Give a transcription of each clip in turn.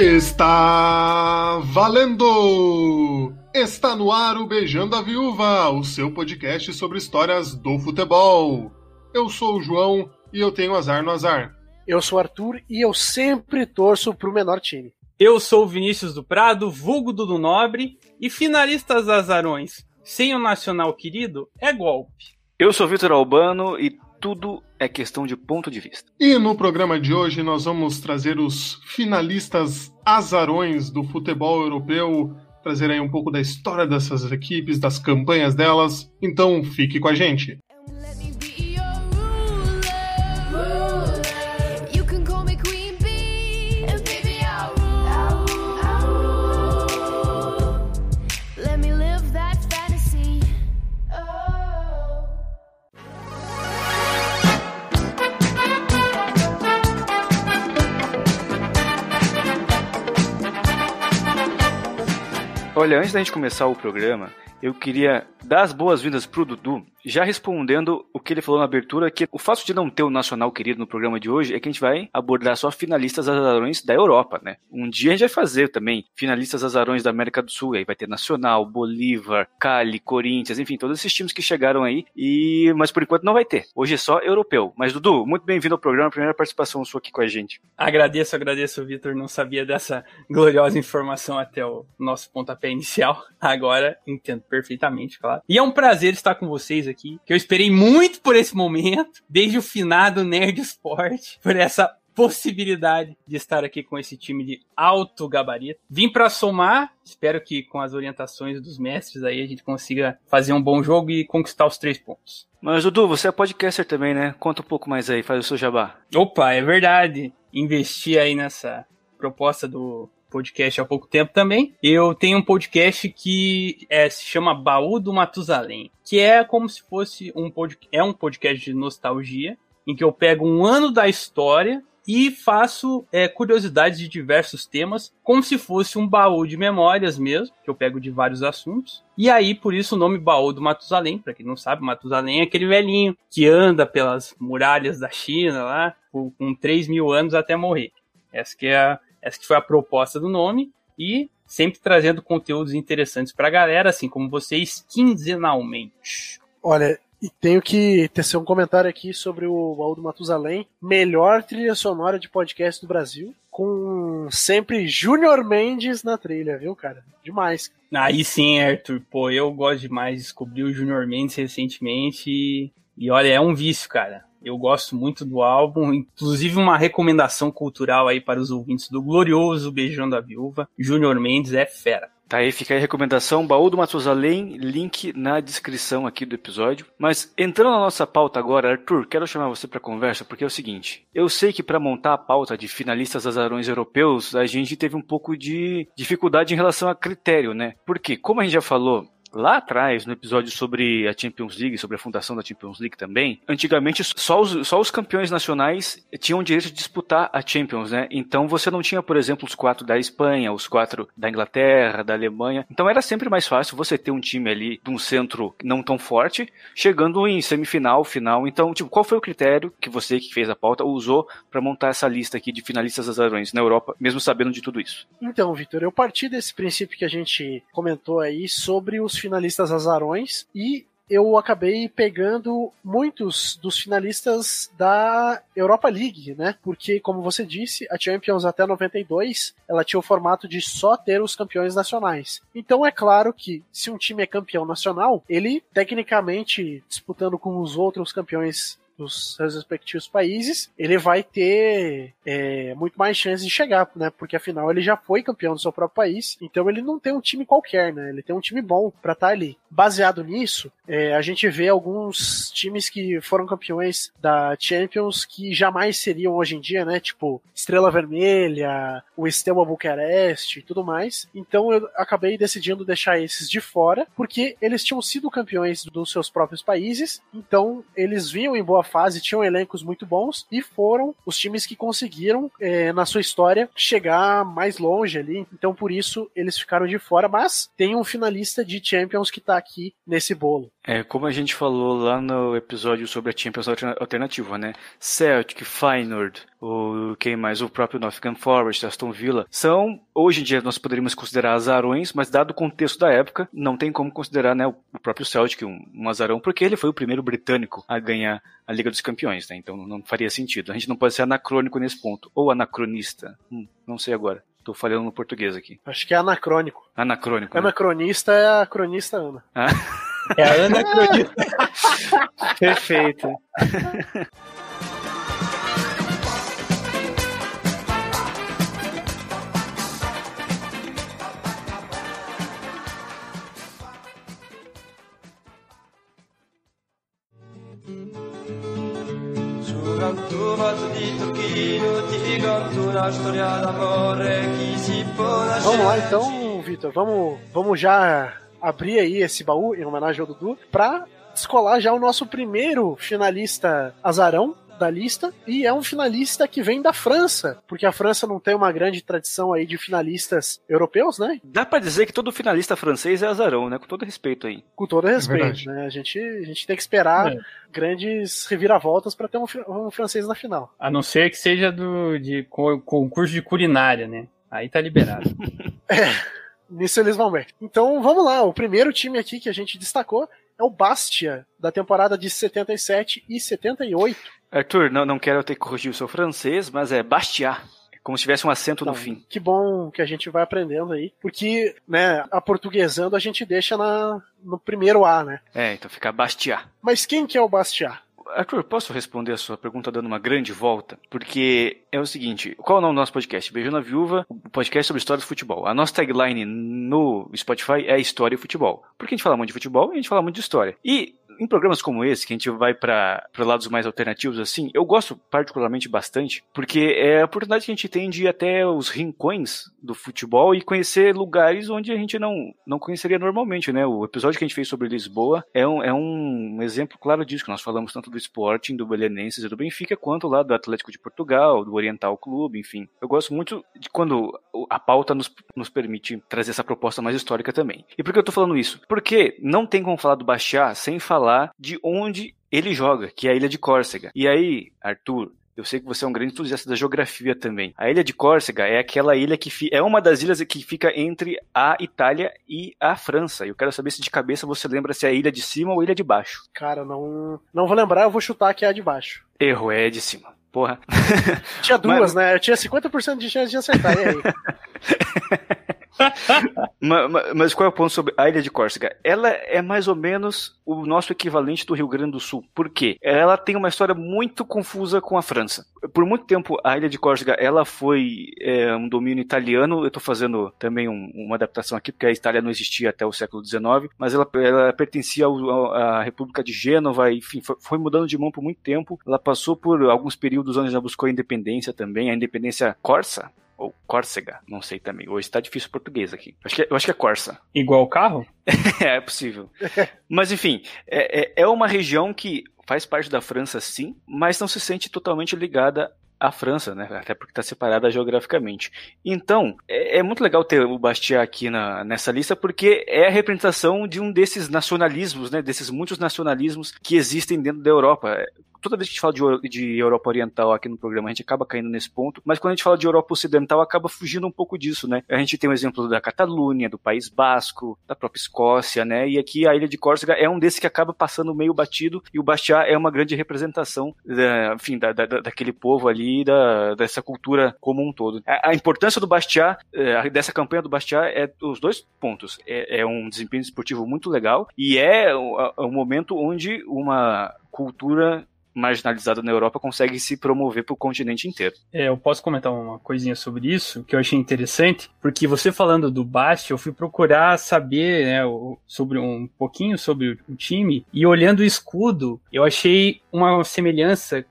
Está valendo! Está no ar o Beijando a Viúva, o seu podcast sobre histórias do futebol. Eu sou o João e eu tenho azar no azar. Eu sou o Arthur e eu sempre torço pro menor time. Eu sou o Vinícius do Prado, vulgo do Nobre, e finalistas azarões sem o nacional querido é golpe. Eu sou Vitor Albano e tudo é questão de ponto de vista. E no programa de hoje nós vamos trazer os finalistas azarões do futebol europeu, trazer aí um pouco da história dessas equipes, das campanhas delas. Então fique com a gente. Olha, antes da gente começar o programa, eu queria dar as boas-vindas pro Dudu, já respondendo o que ele falou na abertura, que o fato de não ter o Nacional querido no programa de hoje é que a gente vai abordar só finalistas azarões da Europa, né? Um dia a gente vai fazer também finalistas azarões da América do Sul, aí vai ter Nacional, Bolívar, Cali, Corinthians, enfim, todos esses times que chegaram aí, e mas por enquanto não vai ter. Hoje é só europeu. Mas Dudu, muito bem-vindo ao programa, primeira participação sua aqui com a gente. Agradeço, agradeço, Vitor, não sabia dessa gloriosa informação até o nosso pontapé inicial. Agora entendo perfeitamente, claro. E é um prazer estar com vocês aqui, que eu esperei muito por esse momento, desde o finado Nerd Sport, por essa possibilidade de estar aqui com esse time de alto gabarito. Vim para somar, espero que com as orientações dos mestres aí a gente consiga fazer um bom jogo e conquistar os três pontos. Mas Dudu, você é podcaster também, né? Conta um pouco mais aí, faz o seu jabá. Opa, é verdade. Investi aí nessa proposta do podcast há pouco tempo também. Eu tenho um podcast que é, se chama Baú do Matusalém, que é como se fosse um podcast, é um podcast de nostalgia, em que eu pego um ano da história e faço é, curiosidades de diversos temas, como se fosse um baú de memórias mesmo, que eu pego de vários assuntos. E aí, por isso, o nome Baú do Matusalém, para quem não sabe, Matusalém é aquele velhinho que anda pelas muralhas da China lá, com 3 mil anos até morrer. Essa que é a, essa que foi a proposta do nome e sempre trazendo conteúdos interessantes para a galera, assim como vocês, quinzenalmente. Olha, e tenho que tecer um comentário aqui sobre o Aldo Matusalém, melhor trilha sonora de podcast do Brasil, com sempre Júnior Mendes na trilha, viu, cara? Demais. Aí sim, Arthur. Pô, eu gosto demais. Descobri o Júnior Mendes recentemente e, e olha, é um vício, cara. Eu gosto muito do álbum, inclusive uma recomendação cultural aí para os ouvintes do glorioso Beijão da Viúva. Júnior Mendes é fera. Tá aí, fica aí a recomendação, Baú do Matusalém, link na descrição aqui do episódio. Mas entrando na nossa pauta agora, Arthur, quero chamar você para conversa porque é o seguinte: eu sei que para montar a pauta de finalistas azarões europeus, a gente teve um pouco de dificuldade em relação a critério, né? Porque, como a gente já falou, Lá atrás, no episódio sobre a Champions League, sobre a fundação da Champions League também, antigamente só os, só os campeões nacionais tinham o direito de disputar a Champions, né? Então você não tinha, por exemplo, os quatro da Espanha, os quatro da Inglaterra, da Alemanha. Então era sempre mais fácil você ter um time ali de um centro não tão forte, chegando em semifinal, final. Então, tipo, qual foi o critério que você que fez a pauta usou para montar essa lista aqui de finalistas azarões na Europa, mesmo sabendo de tudo isso? Então, Vitor, eu parti desse princípio que a gente comentou aí sobre os finalistas azarões e eu acabei pegando muitos dos finalistas da Europa League, né? Porque, como você disse, a Champions até 92 ela tinha o formato de só ter os campeões nacionais. Então é claro que se um time é campeão nacional, ele tecnicamente disputando com os outros campeões dos seus respectivos países, ele vai ter é, muito mais chances de chegar, né? Porque afinal ele já foi campeão do seu próprio país, então ele não tem um time qualquer, né? Ele tem um time bom para estar tá ali. Baseado nisso, é, a gente vê alguns times que foram campeões da Champions que jamais seriam hoje em dia, né? Tipo Estrela Vermelha, o Steaua Bucareste e tudo mais. Então eu acabei decidindo deixar esses de fora, porque eles tinham sido campeões dos seus próprios países, então eles vinham em boa fase tinham elencos muito bons e foram os times que conseguiram, é, na sua história, chegar mais longe ali. Então, por isso, eles ficaram de fora. Mas tem um finalista de Champions que tá aqui nesse bolo. É, como a gente falou lá no episódio sobre a Champions Alternativa, né? Celtic, Feyenoord, o quem mais? O próprio Nottingham Forest, Aston Villa, são, hoje em dia nós poderíamos considerar azarões, mas dado o contexto da época, não tem como considerar né, o próprio Celtic um, um azarão, porque ele foi o primeiro britânico a ganhar a Liga dos Campeões, né? Então não faria sentido. A gente não pode ser anacrônico nesse ponto, ou anacronista, hum, não sei agora. Tô falando no português aqui. Acho que é anacrônico. Anacrônico. Né? Anacronista é a cronista Ana. Ah. É a anacronista. Perfeito. Vamos lá então, Vitor. Vamos, vamos já abrir aí esse baú em homenagem ao Dudu para descolar já o nosso primeiro finalista azarão da lista e é um finalista que vem da França, porque a França não tem uma grande tradição aí de finalistas europeus, né? Dá para dizer que todo finalista francês é azarão, né? Com todo respeito aí. Com todo respeito, é né? A gente, a gente tem que esperar é. grandes reviravoltas para ter um, um, francês na final. A não ser que seja do de concurso de culinária, né? Aí tá liberado. é. Nisso eles vão ver. Então vamos lá, o primeiro time aqui que a gente destacou é o Bastia, da temporada de 77 e 78. Arthur, não, não quero ter que corrigir o seu francês, mas é Bastia. Como se tivesse um acento no fim. Que bom que a gente vai aprendendo aí. Porque, né, a portuguesando a gente deixa na, no primeiro A, né? É, então fica Bastia. Mas quem que é o Bastia? Arthur, posso responder a sua pergunta dando uma grande volta? Porque é o seguinte, qual é o nome do nosso podcast? Beijo na Viúva, o podcast sobre história do futebol. A nossa tagline no Spotify é História e Futebol. Porque a gente fala muito de futebol e a gente fala muito de história. E em programas como esse, que a gente vai para lados mais alternativos assim, eu gosto particularmente bastante, porque é a oportunidade que a gente tem de ir até os rincões do futebol e conhecer lugares onde a gente não, não conheceria normalmente, né? O episódio que a gente fez sobre Lisboa é um, é um exemplo claro disso, que nós falamos tanto do Sporting, do Belenenses e do Benfica, quanto lá do Atlético de Portugal, do Oriental Clube, enfim. Eu gosto muito de quando a pauta nos, nos permite trazer essa proposta mais histórica também. E por que eu tô falando isso? Porque não tem como falar do Baixá sem falar falar de onde ele joga, que é a ilha de Córcega. E aí, Arthur, eu sei que você é um grande entusiasta da geografia também. A ilha de Córcega é aquela ilha que é uma das ilhas que fica entre a Itália e a França. Eu quero saber se de cabeça você lembra se é a ilha de cima ou a ilha de baixo. Cara, não, não vou lembrar, eu vou chutar que é a de baixo. Erro, é de cima. Porra. Tinha duas, Mas... né? Eu tinha 50% de chance de acertar. E aí? mas, mas, qual é o ponto sobre a Ilha de Córcega? Ela é mais ou menos o nosso equivalente do Rio Grande do Sul. Por quê? Ela tem uma história muito confusa com a França. Por muito tempo, a Ilha de Córcega ela foi é, um domínio italiano. Eu estou fazendo também um, uma adaptação aqui, porque a Itália não existia até o século XIX, mas ela, ela pertencia à República de Gênova, enfim, foi, foi, mudando de mão por muito tempo. Ela passou por alguns períodos onde já buscou a independência também, a independência corsa, ou Córcega, não sei também. Hoje tá difícil português aqui. Acho que, é, eu acho que é Corsa. Igual o carro? é, possível. mas enfim, é, é, é uma região que faz parte da França sim, mas não se sente totalmente ligada à França, né? Até porque está separada geograficamente. Então, é, é, muito legal ter o Bastia aqui na, nessa lista, porque é a representação de um desses nacionalismos, né? Desses muitos nacionalismos que existem dentro da Europa toda vez que a gente fala de, de, Europa Oriental aqui no programa, a gente acaba caindo nesse ponto, mas quando a gente fala de Europa Ocidental, acaba fugindo um pouco disso, né? A gente tem o exemplo da Catalunha, do País Basco, da própria Escócia, né? E aqui a Ilha de Córcega é um desses que acaba passando meio batido, e o Bastiat é uma grande representação, da, enfim, da, da, daquele povo ali, da, dessa cultura como um todo. A, a importância do Bastiat, é, dessa campanha do Bastiat, é os dois pontos. É, é um desempenho esportivo muito legal, e é um momento onde uma cultura marginalizada na Europa consegue se promover para o continente inteiro. É, eu posso comentar uma coisinha sobre isso que eu achei interessante, porque você falando do Bastia, eu fui procurar saber né, sobre um pouquinho sobre o time e olhando o escudo, eu achei uma semelhança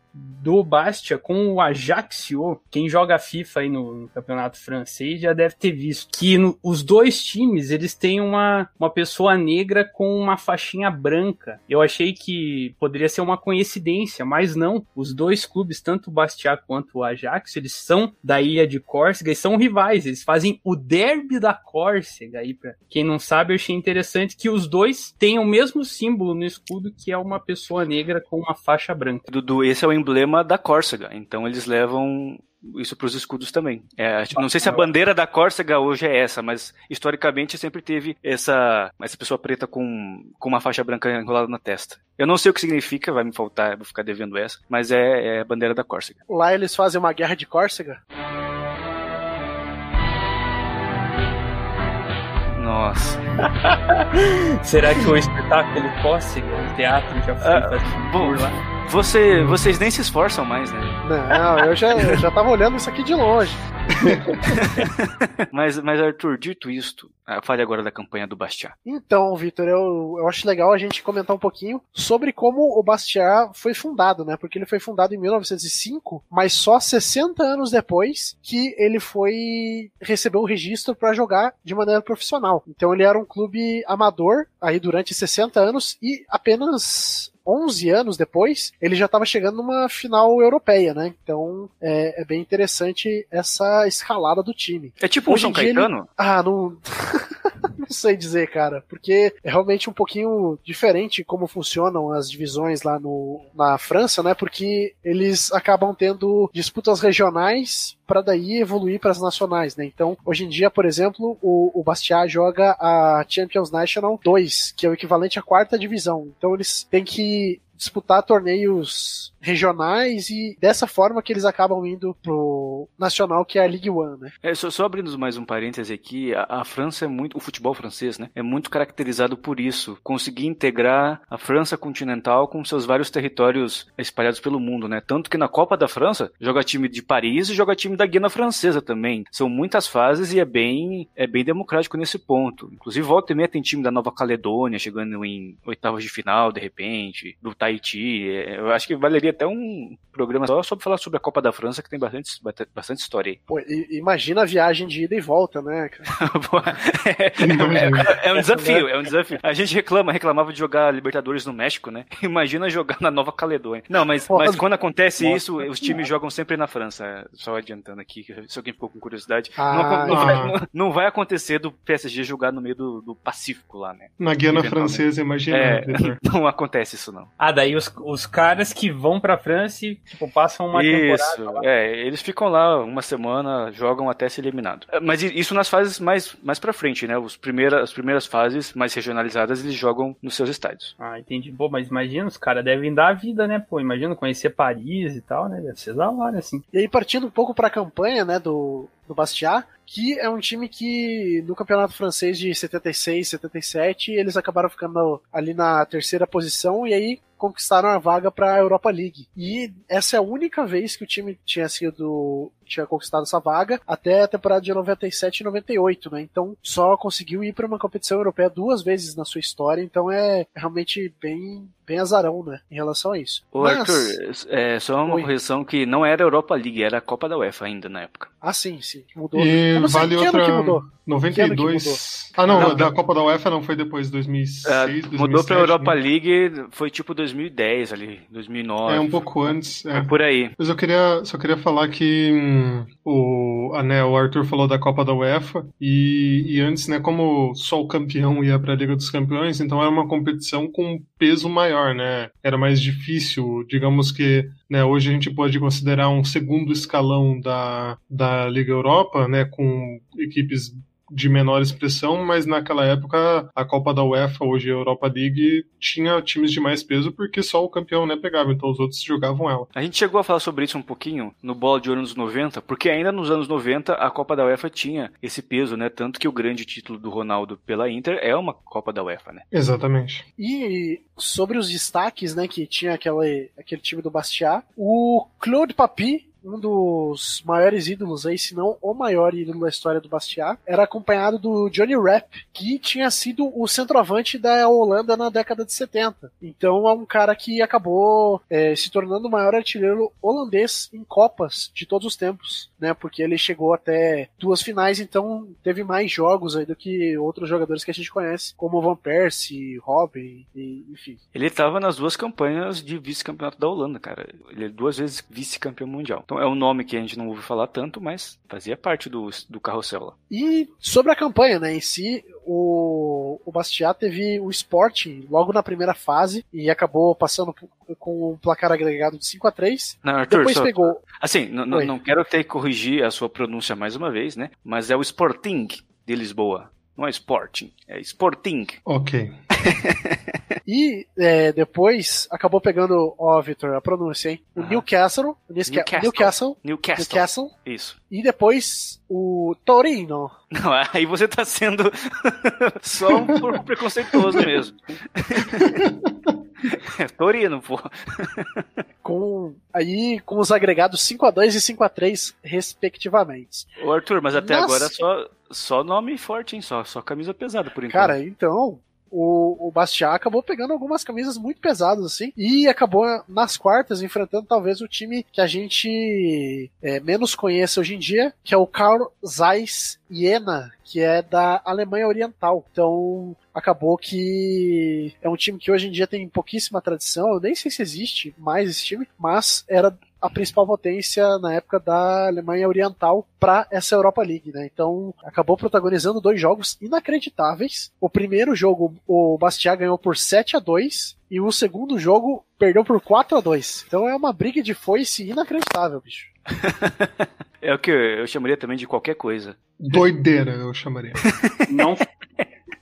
do Bastia com o Ajaccio. Quem joga FIFA aí no, no campeonato francês já deve ter visto que no, os dois times eles têm uma, uma pessoa negra com uma faixinha branca. Eu achei que poderia ser uma coincidência, mas não. Os dois clubes, tanto o Bastia quanto o Ajax, eles são da ilha de Córcega e são rivais. Eles fazem o derby da Córcega. Aí, pra quem não sabe, eu achei interessante que os dois têm o mesmo símbolo no escudo, que é uma pessoa negra com uma faixa branca. Dudu, esse é o emblema da Córcega. Então eles levam isso para os escudos também. É, não sei se a bandeira da Córcega hoje é essa, mas historicamente sempre teve essa, essa pessoa preta com, com uma faixa branca enrolada na testa. Eu não sei o que significa, vai me faltar, vou ficar devendo essa, mas é, é a bandeira da Córcega. Lá eles fazem uma guerra de Córcega? Nossa. Será que o espetáculo Córcega, o teatro já foi ah, por lá? Você, vocês nem se esforçam mais, né? Não, eu já, eu já tava olhando isso aqui de longe. mas, mas, Arthur, dito isto, ah, fale agora da campanha do Bastiat. Então, Vitor, eu, eu acho legal a gente comentar um pouquinho sobre como o Bastiat foi fundado, né? Porque ele foi fundado em 1905, mas só 60 anos depois que ele foi recebeu o registro para jogar de maneira profissional. Então ele era um clube amador aí durante 60 anos e apenas 11 anos depois, ele já estava chegando numa final europeia, né? Então é, é, bem interessante essa escalada do time. É tipo Hoje um São Caetano? Ele... Ah, não. não sei dizer, cara, porque é realmente um pouquinho diferente como funcionam as divisões lá no, na França, né? Porque eles acabam tendo disputas regionais para daí evoluir para as nacionais, né? Então, hoje em dia, por exemplo, o, o Bastia joga a Champions National 2, que é o equivalente à quarta divisão. Então, eles têm que disputar torneios regionais e dessa forma que eles acabam indo pro nacional que é a Ligue 1, né? É, só, só abrindo mais um parêntese aqui, a, a, França é muito, o futebol francês, né, é muito caracterizado por isso, conseguir integrar a França continental com seus vários territórios espalhados pelo mundo, né? Tanto que na Copa da França joga time de Paris e joga time da Guiana Francesa também. São muitas fases e é bem é bem democrático nesse ponto. Inclusive volta e meia tem time da Nova Caledônia chegando em oitavas de final de repente, do Tahiti. É, eu acho que valeria até um programa só sobre falar sobre a Copa da França, que tem bastante, bastante história aí. Pô, imagina a viagem de ida e volta, né? é, é, um desafio, é um desafio. A gente reclama, reclamava de jogar Libertadores no México, né? Imagina jogar na Nova Caledônia. Não, mas, mas quando acontece Nossa. isso, os times jogam sempre na França. Só adiantando aqui, se alguém ficou com curiosidade. Ah, não, não, vai, não, não, vai, acontecer do PSG jogar no meio do, do Pacífico lá, né? Na Guiana Francesa, imagina. É, não acontece isso, não. Ah, daí os, os caras que vão pra França e, tipo, passam uma isso, temporada. Lá. É, eles ficam lá uma semana, jogam até ser eliminado. É, mas isso nas fases mais, mais pra frente, né? Os primeira, as primeiras fases mais regionalizadas, eles jogam nos seus estádios. Ah, entendi. Pô, mas imagina, os caras devem dar a vida, né? Pô, imagina conhecer Paris e tal, né? Deve ser da hora, assim. E aí, partindo um pouco pra campanha, né, do, do Bastiat, que é um time que no campeonato francês de 76, 77, eles acabaram ficando ali na terceira posição e aí conquistaram a vaga para a Europa League. E essa é a única vez que o time tinha sido tinha conquistado essa vaga até a temporada de 97 e 98, né? Então só conseguiu ir para uma competição europeia duas vezes na sua história, então é realmente bem bem azarão, né, em relação a isso. Ô Mas... Arthur, é só uma Oi. correção que não era Europa League, era a Copa da UEFA ainda na época. Ah, sim, sim, mudou. E vale outra... que mudou? 92. Ah, não, não, da Copa da UEFA não foi depois de 2006, uh, 2007, Mudou pra Europa né? League, foi tipo 2010 ali, 2009. É, um pouco antes. É. é. por aí. Mas eu queria, só queria falar que o, a, né, o Arthur falou da Copa da UEFA e, e antes, né, como só o campeão ia pra Liga dos Campeões, então era uma competição com peso maior, né? Era mais difícil, digamos que né, hoje a gente pode considerar um segundo escalão da, da Liga Europa, né, com equipes de menor expressão, mas naquela época a Copa da UEFA, hoje a Europa League, tinha times de mais peso porque só o campeão né, pegava, então os outros jogavam ela. A gente chegou a falar sobre isso um pouquinho no Bola de Ouro nos 90, porque ainda nos anos 90 a Copa da UEFA tinha esse peso, né? Tanto que o grande título do Ronaldo pela Inter é uma Copa da UEFA, né? Exatamente. E sobre os destaques, né, que tinha aquele, aquele time do Bastiat, o Claude Papi um dos maiores ídolos aí, se não o maior ídolo da história do Bastiat, era acompanhado do Johnny Rapp, que tinha sido o centroavante da Holanda na década de 70. Então é um cara que acabou é, se tornando o maior artilheiro holandês em Copas de todos os tempos, né? Porque ele chegou até duas finais, então teve mais jogos aí do que outros jogadores que a gente conhece, como Van Persie, Robin, e, enfim. Ele estava nas duas campanhas de vice-campeonato da Holanda, cara. Ele é duas vezes vice-campeão mundial. Então é um nome que a gente não ouve falar tanto, mas fazia parte do, do carrossel lá. E sobre a campanha, né, em si, o, o Bastiat teve o Sporting logo na primeira fase e acabou passando com um placar agregado de 5 a 3 Não, Arthur, Depois só- pegou. Assim, n- n- Oi. não quero ter que corrigir a sua pronúncia mais uma vez, né? Mas é o Sporting de Lisboa. Não é Sporting, é Sporting. Ok. E é, depois acabou pegando, ó, Victor, a pronúncia, hein? O Aham. Newcastle, Newcastle. Newcastle, Newcastle. Newcastle, Isso. e depois o Torino. Não, aí você tá sendo só um pouco preconceituoso mesmo. É Torino, pô. Com, aí com os agregados 5 a 2 e 5 a 3 respectivamente. Ô Arthur, mas até Nossa. agora só, só nome forte, hein? Só, só camisa pesada por enquanto. Cara, então, o, o Bastiat acabou pegando algumas camisas muito pesadas, assim, e acabou nas quartas enfrentando talvez o time que a gente é, menos conhece hoje em dia, que é o Karl Zeiss Jena, que é da Alemanha Oriental. Então, acabou que é um time que hoje em dia tem pouquíssima tradição, eu nem sei se existe mais esse time, mas era a principal potência na época da Alemanha Oriental para essa Europa League, né? Então acabou protagonizando dois jogos inacreditáveis. O primeiro jogo o Bastiat ganhou por 7 a 2 e o segundo jogo perdeu por 4 a 2. Então é uma briga de foice inacreditável, bicho. É o que eu chamaria também de qualquer coisa. Doideira, eu chamaria. Não,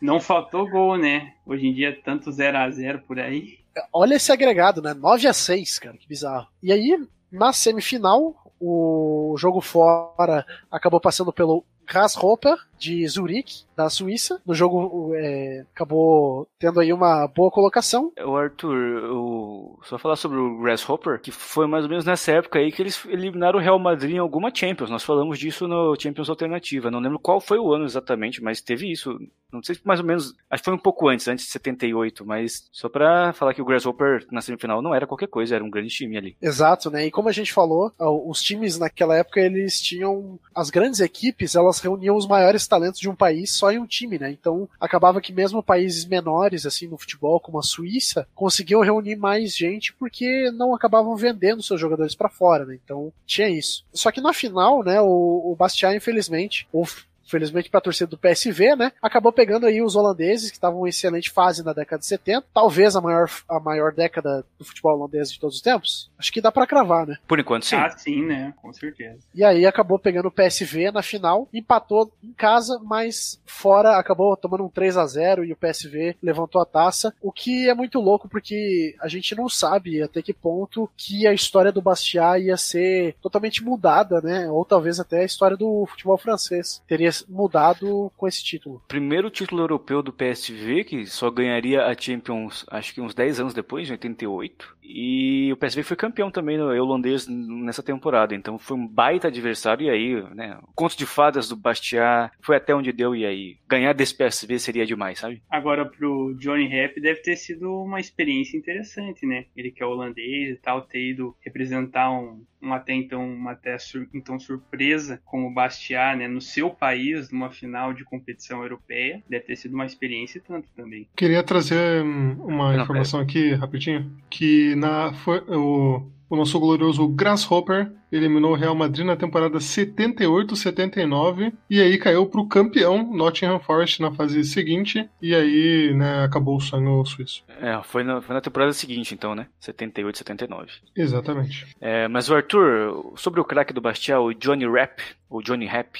não faltou gol, né? Hoje em dia, tanto 0 a 0 por aí. Olha esse agregado, né? 9 a 6, cara, que bizarro. E aí, na semifinal, o jogo fora acabou passando pelo Grasshopper de Zurique, da Suíça. No jogo é, acabou tendo aí uma boa colocação. O Arthur, só falar sobre o Grasshopper, que foi mais ou menos nessa época aí que eles eliminaram o Real Madrid em alguma Champions. Nós falamos disso no Champions Alternativa. Não lembro qual foi o ano exatamente, mas teve isso. Não sei se mais ou menos. Acho que foi um pouco antes, antes de 78, mas só pra falar que o Grasshopper na semifinal não era qualquer coisa, era um grande time ali. Exato, né? E como a gente falou, os times naquela época eles tinham as grandes equipes, elas reuniam os maiores talentos de um país só em um time, né? Então acabava que mesmo países menores assim no futebol, como a Suíça, conseguiam reunir mais gente porque não acabavam vendendo seus jogadores para fora, né? Então tinha isso. Só que na final, né, o, o Bastiat infelizmente, ou felizmente para a torcida do PSV, né? Acabou pegando aí os holandeses que estavam em excelente fase na década de 70, talvez a maior, a maior década do futebol holandês de todos os tempos. Acho que dá para cravar, né? Por enquanto, sim. Ah, sim, né? Com certeza. E aí acabou pegando o PSV na final, empatou em casa, mas fora acabou tomando um 3 a 0 e o PSV levantou a taça, o que é muito louco porque a gente não sabe até que ponto que a história do Bastiat ia ser totalmente mudada, né? Ou talvez até a história do futebol francês teria mudado com esse título. Primeiro título europeu do PSV, que só ganharia a Champions, acho que uns 10 anos depois, em 88. E o PSV foi campeão também no holandês nessa temporada, então foi um baita adversário. E aí, né, conto de fadas do Bastiat foi até onde deu. E aí, ganhar desse PSV seria demais, sabe? Agora, pro Johnny Rapp deve ter sido uma experiência interessante, né? Ele que é holandês e tal, ter ido representar um, um até então, uma até sur, então surpresa como o Bastiat, né? No seu país, numa final de competição europeia, deve ter sido uma experiência e tanto também. Queria trazer hum, uma Não, informação aqui, rapidinho, que na, foi, o, o nosso glorioso Grasshopper eliminou o Real Madrid na temporada 78-79 e aí caiu pro campeão Nottingham Forest na fase seguinte e aí, né, acabou o sonho suíço. É, foi na, foi na temporada seguinte, então, né? 78, 79. Exatamente. É, mas o Arthur, sobre o craque do Bastiat, o Johnny Rapp, ou Johnny Rapp,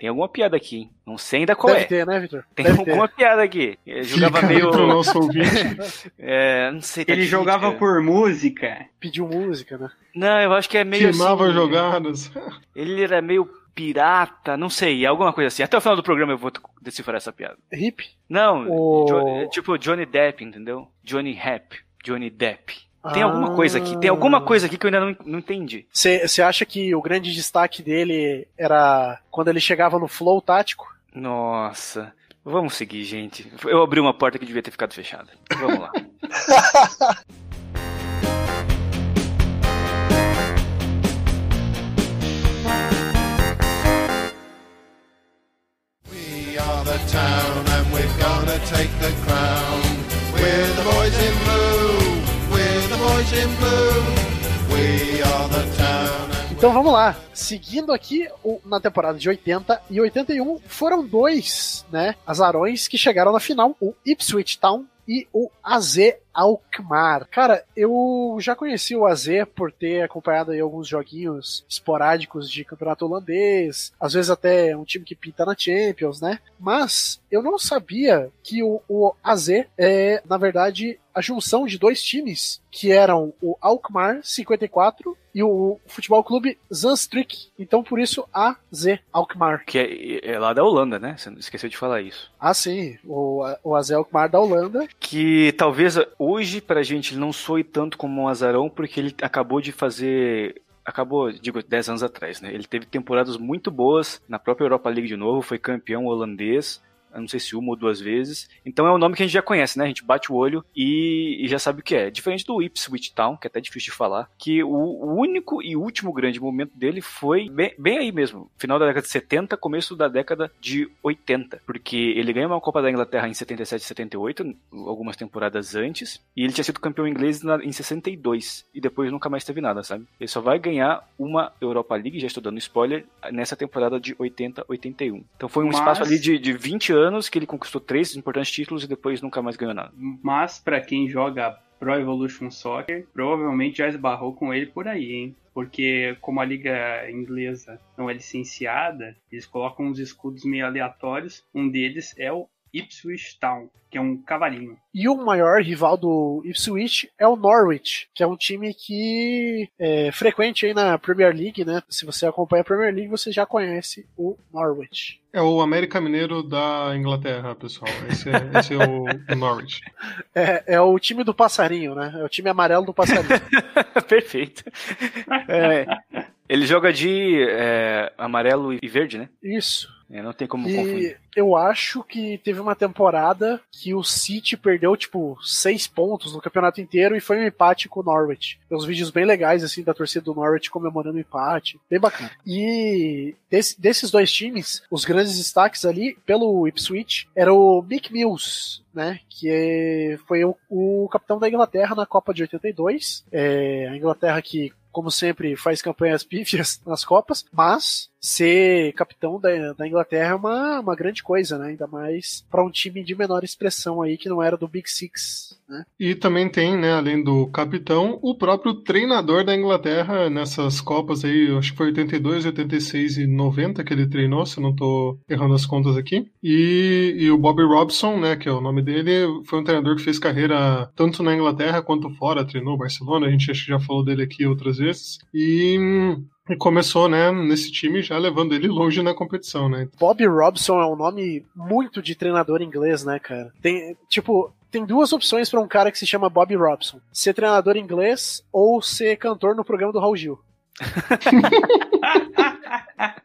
tem alguma piada aqui, hein? Não sei ainda qual Deve é. ter, né, Vitor? Tem Deve alguma piada aqui. Ele jogava Fica meio. pro nosso ouvinte. É, não sei. tá Ele jogava cara. por música. Pediu música, né? Não, eu acho que é meio. Queimava assim, jogadas. Ele era meio pirata, não sei, alguma coisa assim. Até o final do programa eu vou decifrar essa piada. Hip. Não, O- Jo- é tipo Johnny Depp, entendeu? Johnny Rapp, Johnny Depp. Tem alguma coisa aqui, tem alguma coisa aqui que eu ainda não, não entendi. Você acha que o grande destaque dele era quando ele chegava no flow tático? Nossa. Vamos seguir, gente. Eu abri uma porta que devia ter ficado fechada. Vamos lá. We are the town and we're gonna take the crown. We're the boys in blue. Então vamos lá. Seguindo aqui o- na temporada de 80 e 81, foram dois, né, azarões que chegaram na final, o Ipswich Town e o AZ Alkmaar. Cara, eu já conheci o AZ por ter acompanhado aí alguns joguinhos esporádicos de campeonato holandês, às vezes até um time que pinta na Champions, né? Mas eu não sabia que o, o AZ é, na verdade, a junção de dois times que eram o Alkmaar 54 e o Futebol Clube Zandstrik. Então por isso AZ Alkmaar. Que é, é lá da Holanda, né? Você esqueceu de falar isso. Ah, sim, o, o AZ Alkmaar da Holanda. Que talvez hoje pra gente ele não soe tanto como um azarão, porque ele acabou de fazer. Acabou, digo, 10 anos atrás, né? Ele teve temporadas muito boas na própria Europa League de novo, foi campeão holandês. Não sei se uma ou duas vezes. Então é um nome que a gente já conhece, né? A gente bate o olho e, e já sabe o que é. Diferente do Ipswich Town, que é até difícil de falar, que o, o único e último grande momento dele foi bem, bem aí mesmo. Final da década de 70, começo da década de 80. Porque ele ganhou uma Copa da Inglaterra em 77 e 78, algumas temporadas antes. E ele tinha sido campeão inglês na, em 62. E depois nunca mais teve nada, sabe? Ele só vai ganhar uma Europa League, já estou dando spoiler, nessa temporada de 80-81. Então foi um Mas- espaço ali de, de 20 anos que ele conquistou três importantes títulos e depois nunca mais ganhou nada. Mas pra quem joga Pro Evolution Soccer, provavelmente já esbarrou com ele por aí, hein? Porque como a liga inglesa não é licenciada, eles colocam uns escudos meio aleatórios. Um deles é o Ipswich Town, que é um cavalinho. E o maior rival do Ipswich é o Norwich, que é um time que é frequente aí na Premier League, né? Se você acompanha a Premier League, você já conhece o Norwich. É o América Mineiro da Inglaterra, pessoal. Esse é, esse é o, o Norwich. É, é o time do passarinho, né? É o time amarelo do passarinho. Perfeito. É, ele joga de é, amarelo e verde, né? Isso. É, não tem como E confundir. eu acho que teve uma temporada que o City perdeu, tipo, seis pontos no campeonato inteiro e foi um empate com o Norwich. Tem uns vídeos bem legais, assim, da torcida do Norwich comemorando o empate. Bem bacana. E desse- desses dois times, os grandes destaques ali, pelo Ipswich, era o Mick Mills, né? Que é- foi o, o capitão da Inglaterra na Copa de 82. É, a Inglaterra que como sempre, faz campanhas pífias nas Copas, mas ser capitão da, da Inglaterra é uma, uma grande coisa, né? Ainda mais para um time de menor expressão aí que não era do Big Six, E também tem, né, além do capitão, o próprio treinador da Inglaterra nessas Copas aí, acho que foi 82, 86 e 90 que ele treinou, se não tô errando as contas aqui. E, e o Bobby Robson, né, que é o nome dele, foi um treinador que fez carreira tanto na Inglaterra quanto fora, treinou Barcelona, a gente acho que já falou dele aqui outras vezes. E, e começou, né, nesse time já levando ele longe na competição, né? Bob Robson é um nome muito de treinador inglês, né, cara? Tem, tipo, tem duas opções para um cara que se chama Bob Robson: ser treinador inglês ou ser cantor no programa do Raul Gil.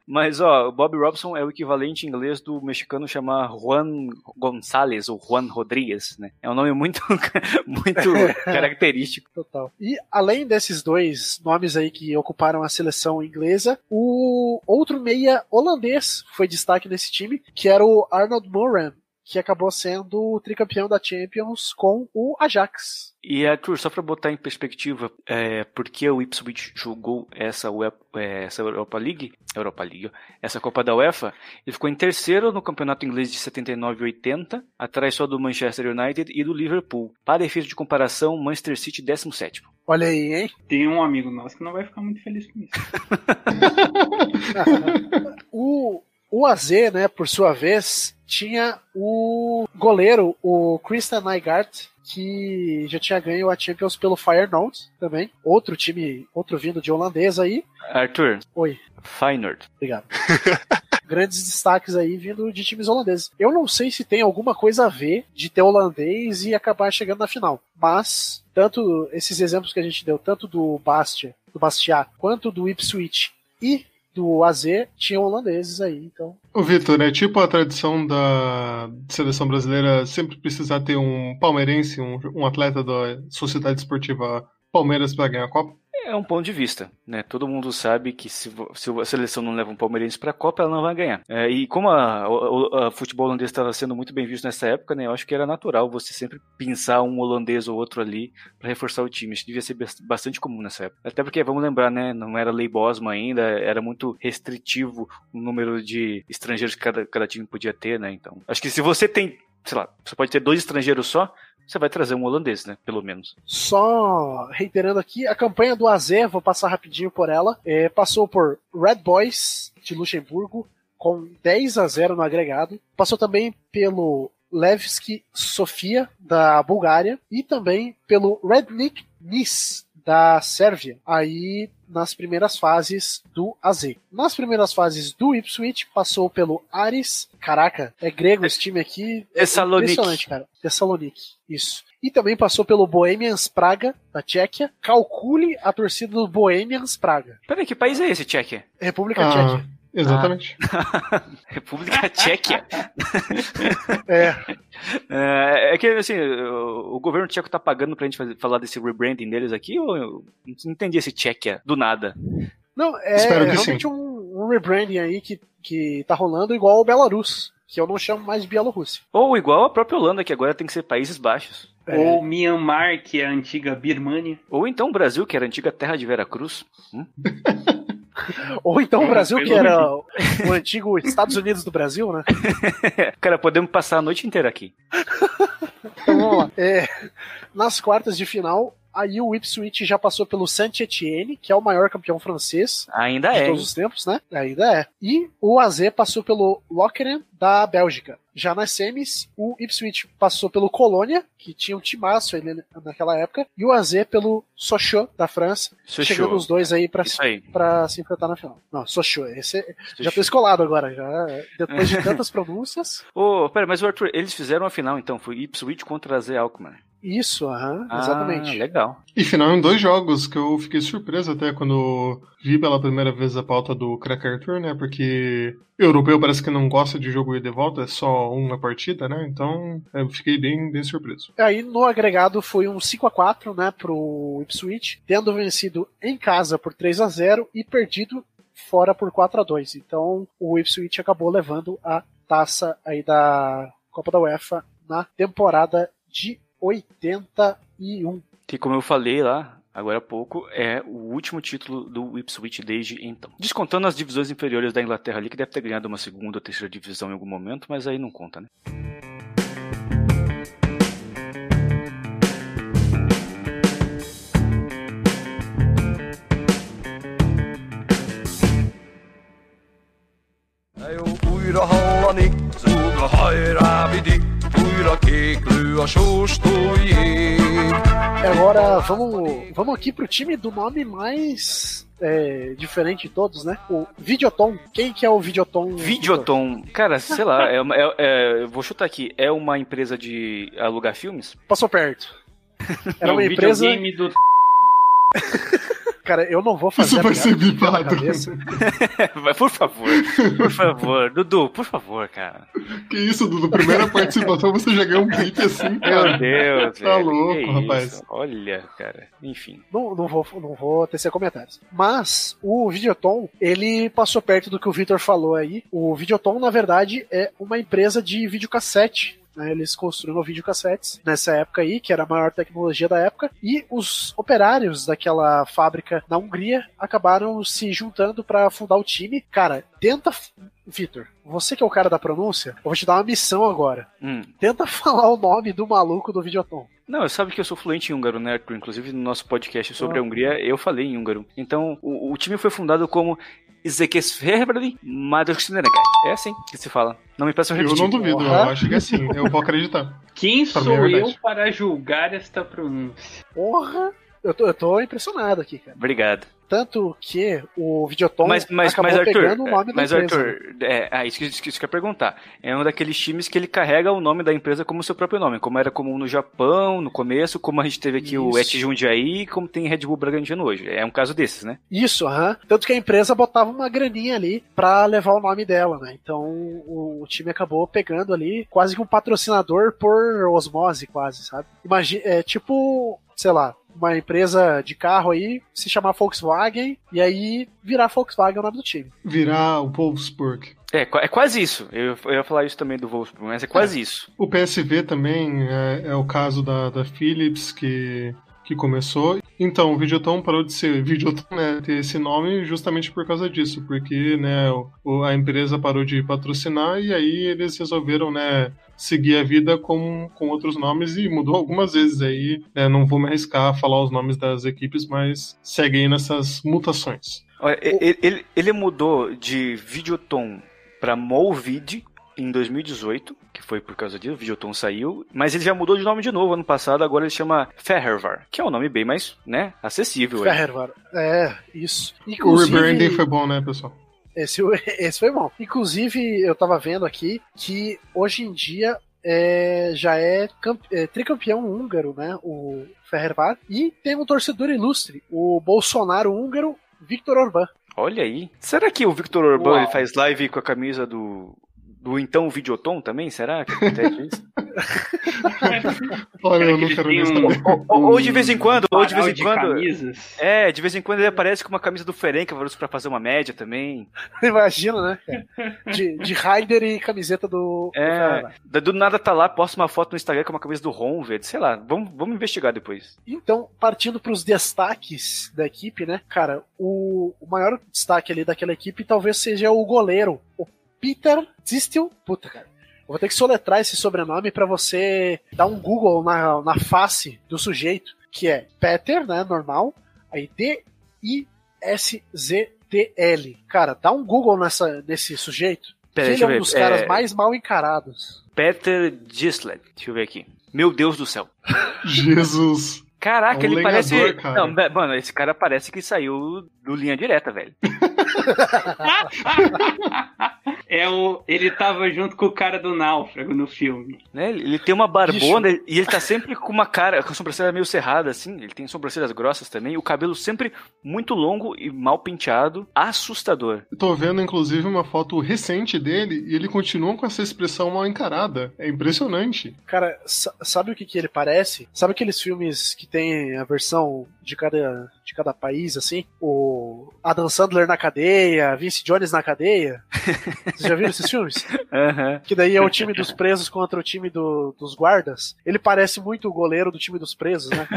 Mas, ó, o Bob Robson é o equivalente em inglês do mexicano chamar Juan González ou Juan Rodrigues, né? É um nome muito, muito característico. Total. E além desses dois nomes aí que ocuparam a seleção inglesa, o outro meia holandês foi destaque nesse time, que era o Arnold Moran, que acabou sendo o tricampeão da Champions com o Ajax. E, Arthur, só pra botar em perspectiva, é, por que o Ipswich jogou essa, é, essa Europa League, Europa League, essa Copa da UEFA, ele ficou em terceiro no campeonato inglês de 79 e 80, atrás só do Manchester United e do Liverpool. Para efeito de comparação, Manchester City 17 Olha aí, hein? Tem um amigo nosso que não vai ficar muito feliz com isso. o, o AZ, né, por sua vez, tinha o goleiro, o Christian Nygaard, que já tinha ganho a Champions pelo Feyenoord também. Outro time, outro vindo de holandês aí. Arthur, Oi, Feyenoord. obrigado. grandes destaques aí vindo de times holandeses. Eu não sei se tem alguma coisa a ver de ter holandês e acabar chegando na final, mas tanto esses exemplos que a gente deu, tanto do Bastia, do Bastia, quanto do Ipswich e do AZ tinham holandeses aí, então. O Vitor, é tipo a tradição da seleção brasileira sempre precisar ter um palmeirense, um, um atleta da Sociedade Esportiva Palmeiras para ganhar a Copa? É um ponto de vista, né? Todo mundo sabe que se, se a seleção não leva um palmeirense para a Copa, ela não vai ganhar. É, e como a, a, a futebol holandês estava sendo muito bem visto nessa época, né? Eu acho que era natural você sempre pensar um holandês ou outro ali para reforçar o time. Isso devia ser bastante comum nessa época. Até porque, vamos lembrar, né? Não era lei Bosma ainda, era muito restritivo o número de estrangeiros que cada, cada time podia ter, né? Então, acho que se você tem sei lá, você pode ter dois estrangeiros só, você vai trazer um holandês, né? Pelo menos. Só reiterando aqui, a campanha do AZ, vou passar rapidinho por ela, é, passou por Red Boys de Luxemburgo, com 10 a 0 no agregado. Passou também pelo Levski Sofia, da Bulgária, e também pelo Rednik Nis, da Sérvia. Aí nas primeiras fases do AZ. Nas primeiras fases do Ipswich, passou pelo Ares. Caraca, é grego esse time aqui. É Thessaloniki. Impressionante, cara. Thessaloniki, isso. E também passou pelo Bohemians Praga, da Tchequia. Calcule a torcida do Bohemians Praga. Peraí, que país é esse, Tchequia? República Ah, Tcheca. Exatamente. República Tchequia. É, É, é que, assim, o, o governo tcheco tá pagando pra gente fazer- falar desse rebranding deles aqui, ou eu não entendi esse Tchequia do nada. não, é Espero que realmente um, um rebranding aí que, que tá rolando igual o Belarus, que eu não chamo mais de Bielorrússia. Ou igual a própria Holanda, que agora tem que ser Países Baixos. É. Ou Myanmar, que é a antiga Birmania. Ou então o Brasil, que era a antiga terra de Veracruz. Hum? Ou então o É, Brasil, que era o antigo Estados Unidos do Brasil, né? Cara, podemos passar a noite inteira aqui. Então vamos lá. É, nas quartas de final, aí o Ipswich já passou pelo Saint-Etienne, que é o maior campeão francês Ainda de é. todos os tempos, né? Ainda é. E o AZ passou pelo Lokeren da Bélgica. Já nas semis, o Ipswich passou pelo Colônia, que tinha um timaço ele naquela época, e o AZ pelo Sochaux da França, Sochaux. chegando os dois aí pra, Isso aí. pra se enfrentar na final. Não, Sochaux, esse é- já tô Sochaux. escolado agora, já depois de tantas pronúncias. Ô, pera, mas o Arthur, eles fizeram a final então, foi Ipswich contra Z Alkmaar. Isso, aham, Ah, exatamente. legal. E final em dois jogos, que eu fiquei surpreso até quando vi pela primeira vez a pauta do Crack Arthur, né? Porque europeu parece que não gosta de jogo e volta, é só uma partida, né? Então eu fiquei bem, bem surpreso. Aí no agregado foi um 5 a 4 né, pro Ipswich, tendo vencido em casa por 3 a 0 e perdido fora por 4 a 2 Então o Ipswich acabou levando a taça aí da Copa da UEFA na temporada de 81. Que como eu falei lá, agora há pouco, é o último título do Ipswich desde então. Descontando as divisões inferiores da Inglaterra ali, que deve ter ganhado uma segunda ou terceira divisão em algum momento, mas aí não conta, né? újra hallani, zúg a haj rávidi, újra kéklő a sóstójé. Vamos, vamos aqui pro time do nome mais é, diferente de todos, né? O Videoton. Quem que é o Videoton? Videoton, cara, sei lá, é, uma- é- é- eu vou chutar aqui, é uma empresa de alugar filmes? Passou perto. Era É uma o empresa. videogame do Cara, eu não vou fazer Isso vai ser bipado. por favor, por favor, Dudu, por favor, cara. Que isso, Dudu? Primeira participação você já ganhou um beat assim, Meu cara. Deus, Tá velho, louco, que rapaz. isso? Olha, cara, enfim. Não, não, vou, não vou tecer comentários. Mas o Videoton, ele passou perto do que o Victor falou aí. O Videoton, na verdade, é uma empresa de videocassete. Né? Eles construíram videocassetes nessa época aí, que era a maior tecnologia da época. E os operários daquela fábrica na Hungria acabaram se juntando para fundar o time. Cara, tenta. Victor, você que é o cara da pronúncia, eu vou te dar uma missão agora. Hum. Tenta falar o nome do maluco do Videoton. Não, sabe que eu sou fluente em húngaro, né, Arthur? Inclusive no nosso podcast sobre Ah. a Hungria, eu falei em húngaro. Então, o, o time foi fundado como Zekesferbrali Madrosneregai. É assim que se fala. Não me peçam Eu repetir. não duvido, eu acho que é assim, eu vou acreditar. Quem Pra sou é verdade. eu para julgar esta pronúncia? Porra! Eu tô, eu tô impressionado aqui, cara. Obrigado. Tanto que o Videoton Mas, mas, acabou mas Arthur, pegando o nome mas da empresa. né? Arthur, é, ah, isso, que, isso que eu ia perguntar. É um daqueles times que ele carrega o nome da empresa como seu próprio nome, como era comum no Japão, no começo, como a gente teve aqui o Isso. Et Jundiaí, como tem Red Bull Bragantino hoje. É um caso desses, né? Isso, aham. Tanto que a empresa botava uma graninha ali pra levar o nome dela, né? Então o, o time acabou pegando ali quase que um patrocinador por osmose, quase, sabe? Imagina, é tipo, sei lá, uma empresa de carro aí se chamar Volkswagen e aí virar Volkswagen o nome do time. Virar o Wolfsburg. É, é quase isso. Eu, eu ia falar isso também do Wolfsburg, mas é quase isso. O PSV também é, é o caso da, da Philips que, que começou. Então, o Videoton parou de ser Videoton, né, ter esse nome justamente por causa disso, porque né, o- a empresa parou de patrocinar e aí eles resolveram né, seguir a vida com, com outros nomes e mudou algumas vezes aí. né, não vou me arriscar a falar os nomes das equipes, mas segue aí nessas mutações. Olha, ele, ele, ele mudou de Videoton pra Molvid em 2018, que foi por causa disso, o Videoton saiu, mas ele já mudou de nome de novo ano passado, agora ele chama Ferrovar, que é um nome bem mais, né, acessível. Ferrer, é, isso. O Inclusive, rebranding foi bom, né, pessoal? Esse, esse foi bom. Inclusive, eu tava vendo aqui que hoje em dia é, já é, é tricampeão húngaro, né? O Ferrer E tem um torcedor ilustre, o Bolsonaro húngaro, Victor Orbán. Olha aí. Será que o Victor Orbán faz live com a camisa do, do então Videoton também? Será que acontece isso? Olha, eu não quero um- ou, ou de vez em quando, ou de vez em de quando. camisas. É, de vez em quando ele aparece com uma camisa do Ferencváros pra fazer uma média também. Imagina, né? De, de Raider e camiseta do, do É, da- do nada tá lá, posta uma foto no Instagram com uma camisa do Honved, sei lá, vamos, vamos investigar depois. Então, partindo para os destaques da equipe, né? Cara, o, o maior destaque ali daquela equipe talvez seja o goleiro, o Peter Zistel. Puta, cara. Eu vou ter que soletrar esse sobrenome para você dar um Google na, na face do sujeito, que é Peter, né? Normal. Aí D-I-S-Z-T-L. Cara, dá um Google nessa, nesse sujeito. Pera, ele é um ver. dos caras É, mais mal encarados. Peter Gisled, deixa eu ver aqui. Meu Deus do céu. Jesus. Caraca, É um ele parece. cara. Não, mano, esse cara parece que saiu do linha direta, velho. É o, ele tava junto com o cara do Náufrago no filme. Né? Ele tem uma barbona e ele tá sempre com uma cara, com a sobrancelha meio cerrada, assim. Ele tem sobrancelhas grossas também. O cabelo sempre muito longo e mal penteado. Assustador. Eu tô vendo, inclusive, uma foto recente dele e ele continua com essa expressão mal encarada. É impressionante. Cara, sa- sabe o que, que ele parece? Sabe aqueles filmes que tem a versão de cada, de cada país, assim? O Adam Sandler na cadeia, Vince Jones na cadeia. Vocês já viram esses filmes? Aham. Que daí é o time dos presos contra o time do- dos guardas. Ele parece muito o goleiro do time dos presos, né?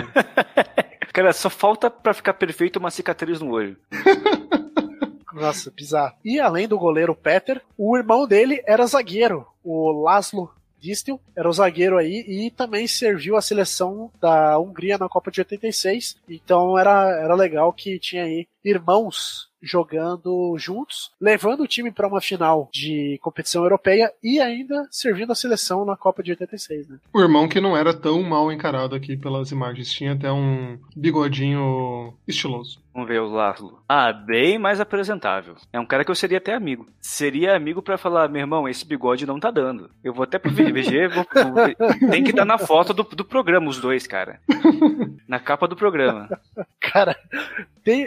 cara? Só falta pra ficar perfeito uma cicatriz no olho. Nossa, bizarro. E além do goleiro Peter, o irmão dele era zagueiro, o Laszlo Distel, era o zagueiro aí e também serviu a seleção da Hungria na Copa de 86. Então era, era legal que tinha aí irmãos jogando juntos, levando o time para uma final de competição europeia e ainda servindo a seleção na Copa de 86, né? O irmão que não era tão mal encarado aqui pelas imagens. Tinha até um bigodinho estiloso. Vamos ver o Laszlo. Ah, bem mais apresentável. É um cara que eu seria até amigo. Seria amigo pra falar, meu irmão, esse bigode não tá dando. Eu vou até pro VG, vou, vou- tem que dar na foto do, do programa, os dois, cara. Na capa do programa. Cara, tem.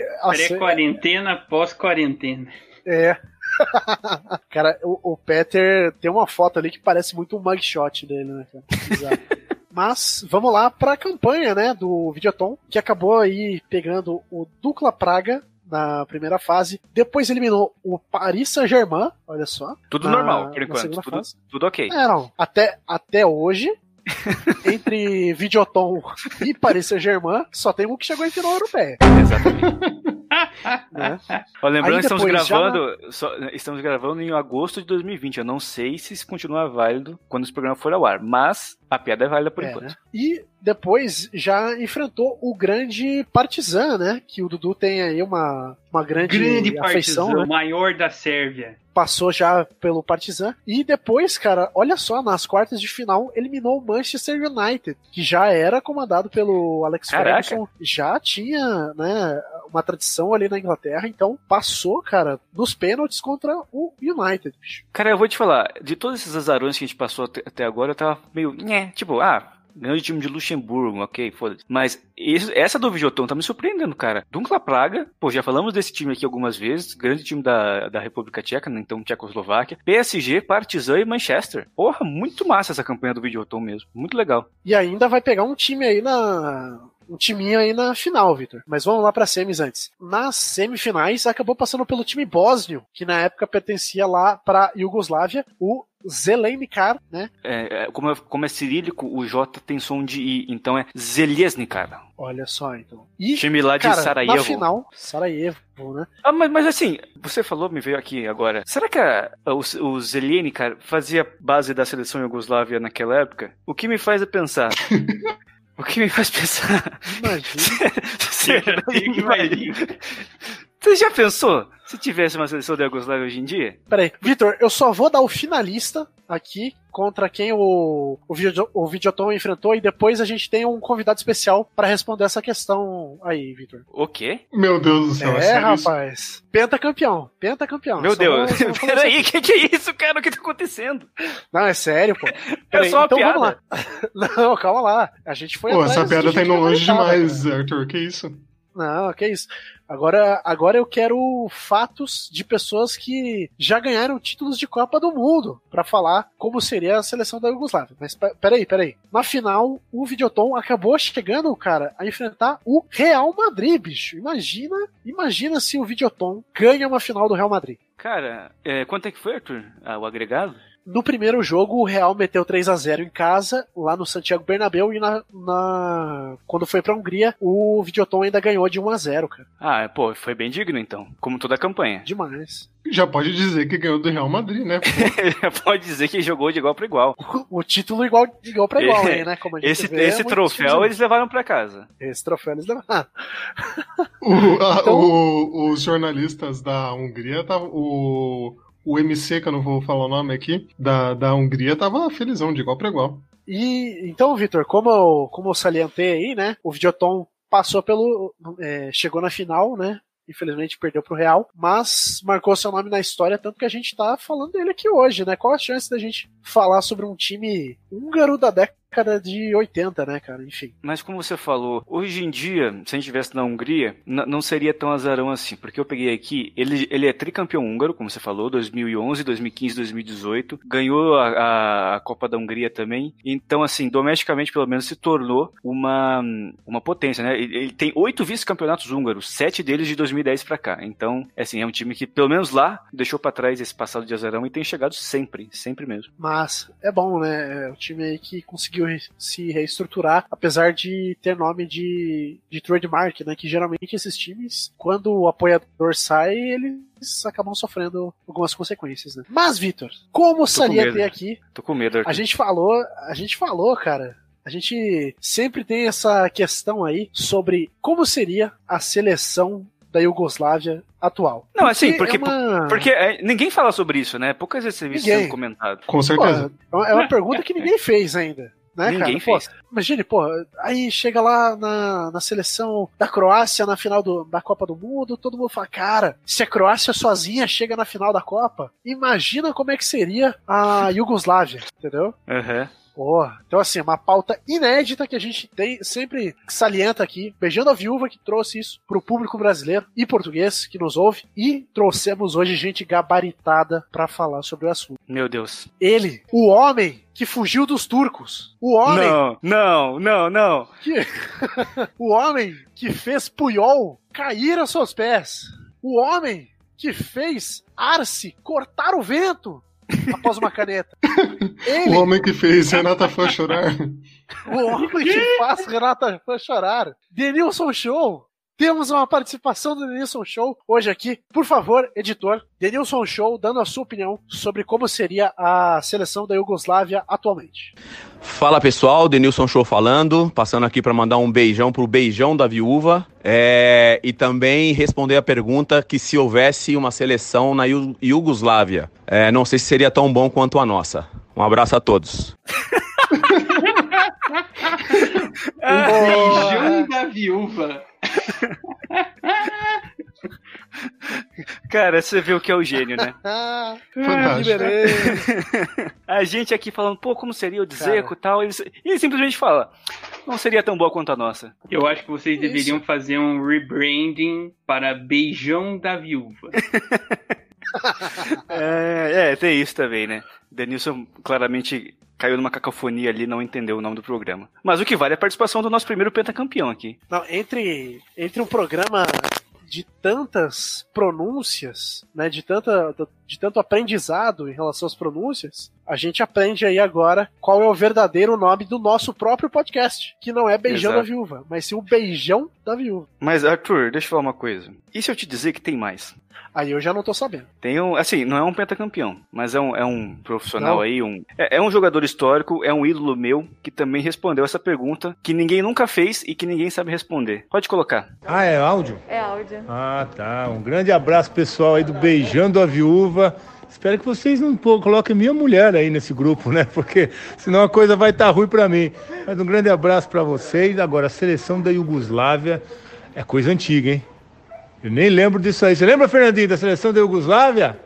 Pré-quarentena, pós-quarentena. É. cara, o, o Peter tem uma foto ali que parece muito um mugshot dele, né, cara? Mas vamos lá pra campanha, né, do Videoton, que acabou aí pegando o Dukla Praga na primeira fase, depois eliminou o Paris Saint-Germain, olha só. Tudo na- normal, por enquanto. Tudo, tudo ok. É, não, até, até hoje, entre Videoton e Paris Saint-Germain, só tem um que chegou em final europeia, Exatamente. Ó, lembrando que estamos depois, já gravando, só- estamos gravando em agosto de 2020. Eu não sei se isso continua válido quando esse programa for ao ar, mas a piada é válida por É, enquanto. né? E depois já enfrentou o grande Partizan, né? Que o Dudu tem aí uma, uma grande, Grande afeição, partizan, né? o maior da Sérvia. Passou já pelo Partizan. E depois, cara, olha só, nas quartas de final eliminou o Manchester United, que já era comandado pelo Alex Caraca. Ferguson. Já tinha, né, uma tradição ali na Inglaterra, então passou, cara, nos pênaltis contra o United. bicho. Cara, eu vou te falar, de todos esses azarões que a gente passou até, até agora, eu tava meio. Nhé, tipo, ah. Grande time de Luxemburgo, ok, foda-se. Mas esse- essa do Videoton tá me surpreendendo, cara. Dunkla Praga, pô, já falamos desse time aqui algumas vezes. Grande time da, da República Tcheca, né, então Tchecoslováquia. PSG, Partizan e Manchester. Porra, muito massa essa campanha do Videoton mesmo. Muito legal. E ainda vai pegar um time aí na. Um timinho aí na final, Vitor. Mas vamos lá para semis antes. Nas semifinais, acabou passando pelo time bósnio, que na época pertencia lá para Iugoslávia, o Zelenikar, né? É, é, como, é, como é cirílico, o J tem som de I, então é Zelesnikar. Olha só, então. E, Time lá de cara, Sarajevo. na final, Sarajevo, né? Ah, mas, mas assim, você falou, me veio aqui agora. Será que a, o, o fazia base da seleção Iugoslávia naquela época? O que me faz é pensar. o que me faz pensar. Imagina. Será que Você já pensou se tivesse uma seleção da Iugoslávia hoje em dia? Peraí, Vitor, eu só vou dar o finalista aqui contra quem o, o, video, o Videoton enfrentou e depois a gente tem um convidado especial para responder essa questão aí, Vitor. O quê? Meu Deus do céu, é, É, isso? rapaz. Pentacampeão, pentacampeão. Meu Só Deus. Peraí, o que, que é isso, cara? O que tá acontecendo? Não, é sério, pô. É Peraí, só uma então piada. vamos lá. Não, calma lá. A gente foi Pô, atrás essa piada tá indo longe demais, cara. Arthur. Que isso? Não, que isso. Agora, agora eu quero fatos de pessoas que já ganharam títulos de Copa do Mundo pra falar como seria a seleção da Iugoslávia. Mas pe- peraí, peraí. Na final, o Videoton acabou chegando, cara, a enfrentar o Real Madrid, bicho. Imagina, imagina se o Videoton ganha uma final do Real Madrid. Cara, é, quanto é que foi, Arthur? Ah, o agregado? No primeiro jogo, o Real meteu 3 a 0 em casa, lá no Santiago Bernabéu, e na, na- quando foi pra Hungria, o Videoton ainda ganhou de 1 a 0 cara. Ah, pô, foi bem digno então. Como toda a campanha. Demais. Já pode dizer que ganhou do Real Madrid, né? Pô, Pode dizer que jogou de igual para igual. O título igual, igual pra igual aí, né? Como a gente Esse, vê, esse muitos troféu times- eles levaram pra casa. Esse troféu eles levaram. o- a- Então- o- os jornalistas da Hungria estavam. O, o MC, que eu não vou falar o nome aqui, da, da Hungria, tava felizão, de igual pra igual. E então, Vitor, como eu, como eu salientei aí, né? O Videoton passou pelo. é, chegou na final, né? Infelizmente perdeu pro Real, mas marcou seu nome na história, tanto que a gente tá falando dele aqui hoje, né? Qual a chance da gente falar sobre um time húngaro da década de 80, né, cara? Enfim. Mas como você falou, hoje em dia, se a gente estivesse na Hungria, não seria tão azarão assim. Porque eu peguei aqui, ele, ele é tricampeão húngaro, como você falou, 2011, 2015, 2018. Ganhou a, a- Copa da Hungria também. Então, assim, domesticamente, pelo menos, se tornou uma, uma potência, né? Ele, ele tem oito vice-campeonatos húngaros, sete deles de 2010 pra cá. Então, assim, é um time que, pelo menos lá, deixou pra trás esse passado de azarão e tem chegado sempre, sempre mesmo. Mas é bom, né? É o time aí que conseguiu re- se reestruturar, apesar de ter nome de, de trademark, né? Que geralmente esses times, quando o apoiador sai, eles acabam sofrendo algumas consequências, né? Mas, Vitor, como com salientei medo. aqui, Tô com medo, Arthur. a gente falou, a gente falou, cara. A gente sempre tem essa questão aí sobre como seria a seleção da Iugoslávia atual. Não, assim, porque- é uma... Porque é, ninguém fala sobre isso, né? Poucas vezes isso sendo comentado. Com Pô, certeza. é uma pergunta que ninguém fez ainda. Né, Ninguém cara? Pô, fez. Imagine, pô, aí chega lá na, na seleção da Croácia na final do, da Copa do Mundo, todo mundo fala, cara, se a Croácia sozinha chega na final da Copa, imagina como é que seria a Iugoslávia, entendeu? Aham. Pô, então assim, uma pauta inédita que a gente tem, sempre salienta aqui, beijando a viúva que trouxe isso pro público brasileiro e português que nos ouve, e trouxemos hoje gente gabaritada pra falar sobre o assunto. Meu Deus. Ele, o homem que fugiu dos turcos, o homem Não, não, não, não. O homem que fez Puyol cair aos seus pés. O homem que fez Arce cortar o vento após uma caneta. Ele, O homem que fez Renata foi chorar. o homem que faz Renata foi chorar. Denilson Show. Temos uma participação do Denilson Show hoje aqui. Por favor, editor, Denilson Show dando a sua opinião sobre como seria a seleção da Iugoslávia atualmente. Fala pessoal, Denilson Show falando, passando aqui para mandar um beijão pro beijão da viúva é, e também responder a pergunta que se houvesse uma seleção na Iu- Iugoslávia, é, não sei se seria tão bom quanto a nossa. Um abraço a todos. Beijão da viúva. Cara, você vê o que é o gênio, né? Ah, Fantástico. A gente aqui falando, pô, como seria o Dzeko e tal. Ele, ele simplesmente fala, não seria tão boa quanto a nossa. Eu acho que vocês Isso. deveriam fazer um rebranding para Beijão da Viúva. É, é, tem isso também, né? Denilson claramente caiu numa cacofonia ali, não entendeu o nome do programa. Mas o que vale é a participação do nosso primeiro pentacampeão aqui. Não, entre, entre um programa de tantas pronúncias, né, de, tanta, de tanto aprendizado em relação às pronúncias, a gente aprende aí agora qual é o verdadeiro nome do nosso próprio podcast, que não é Beijão Exato. da Viúva, mas sim o Beijão da Viúva. Mas, Arthur, deixa eu falar uma coisa. E se eu te dizer que tem mais? Aí eu já não tô sabendo. Tem um, assim, não é um pentacampeão, mas é um, é um profissional Não. aí, um, é, é um jogador histórico, é um ídolo meu, que também respondeu essa pergunta que ninguém nunca fez e que ninguém sabe responder. Pode colocar. Ah, é áudio? É áudio. Ah, tá. Um grande abraço, pessoal, aí do Beijando a Viúva. Espero que vocês não pô- coloquem minha mulher aí nesse grupo, né? Porque senão a coisa vai estar ruim pra mim. Mas um grande abraço pra vocês. Agora, a seleção da Iugoslávia é coisa antiga, hein? Eu nem lembro disso aí. Você lembra, Fernandinho, da seleção da Iugoslávia?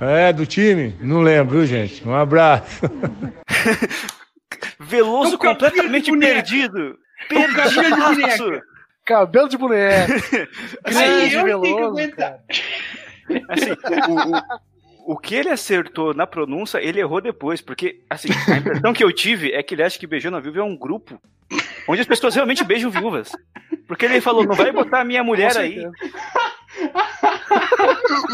É, do time? Não lembro, viu, gente? Um abraço. Veloso É completamente boneca. perdido. de Perdidaço. boneca. Cabelo de boneca. Aí Grande eu tenho que Veloso, aguentar. Assim, o, o, o que ele acertou na pronúncia, ele errou depois, porque, assim, a impressão que eu tive é que ele acha que Beijando a Viúva é um grupo onde as pessoas realmente beijam viúvas. Porque ele falou, não vai botar a minha mulher aí.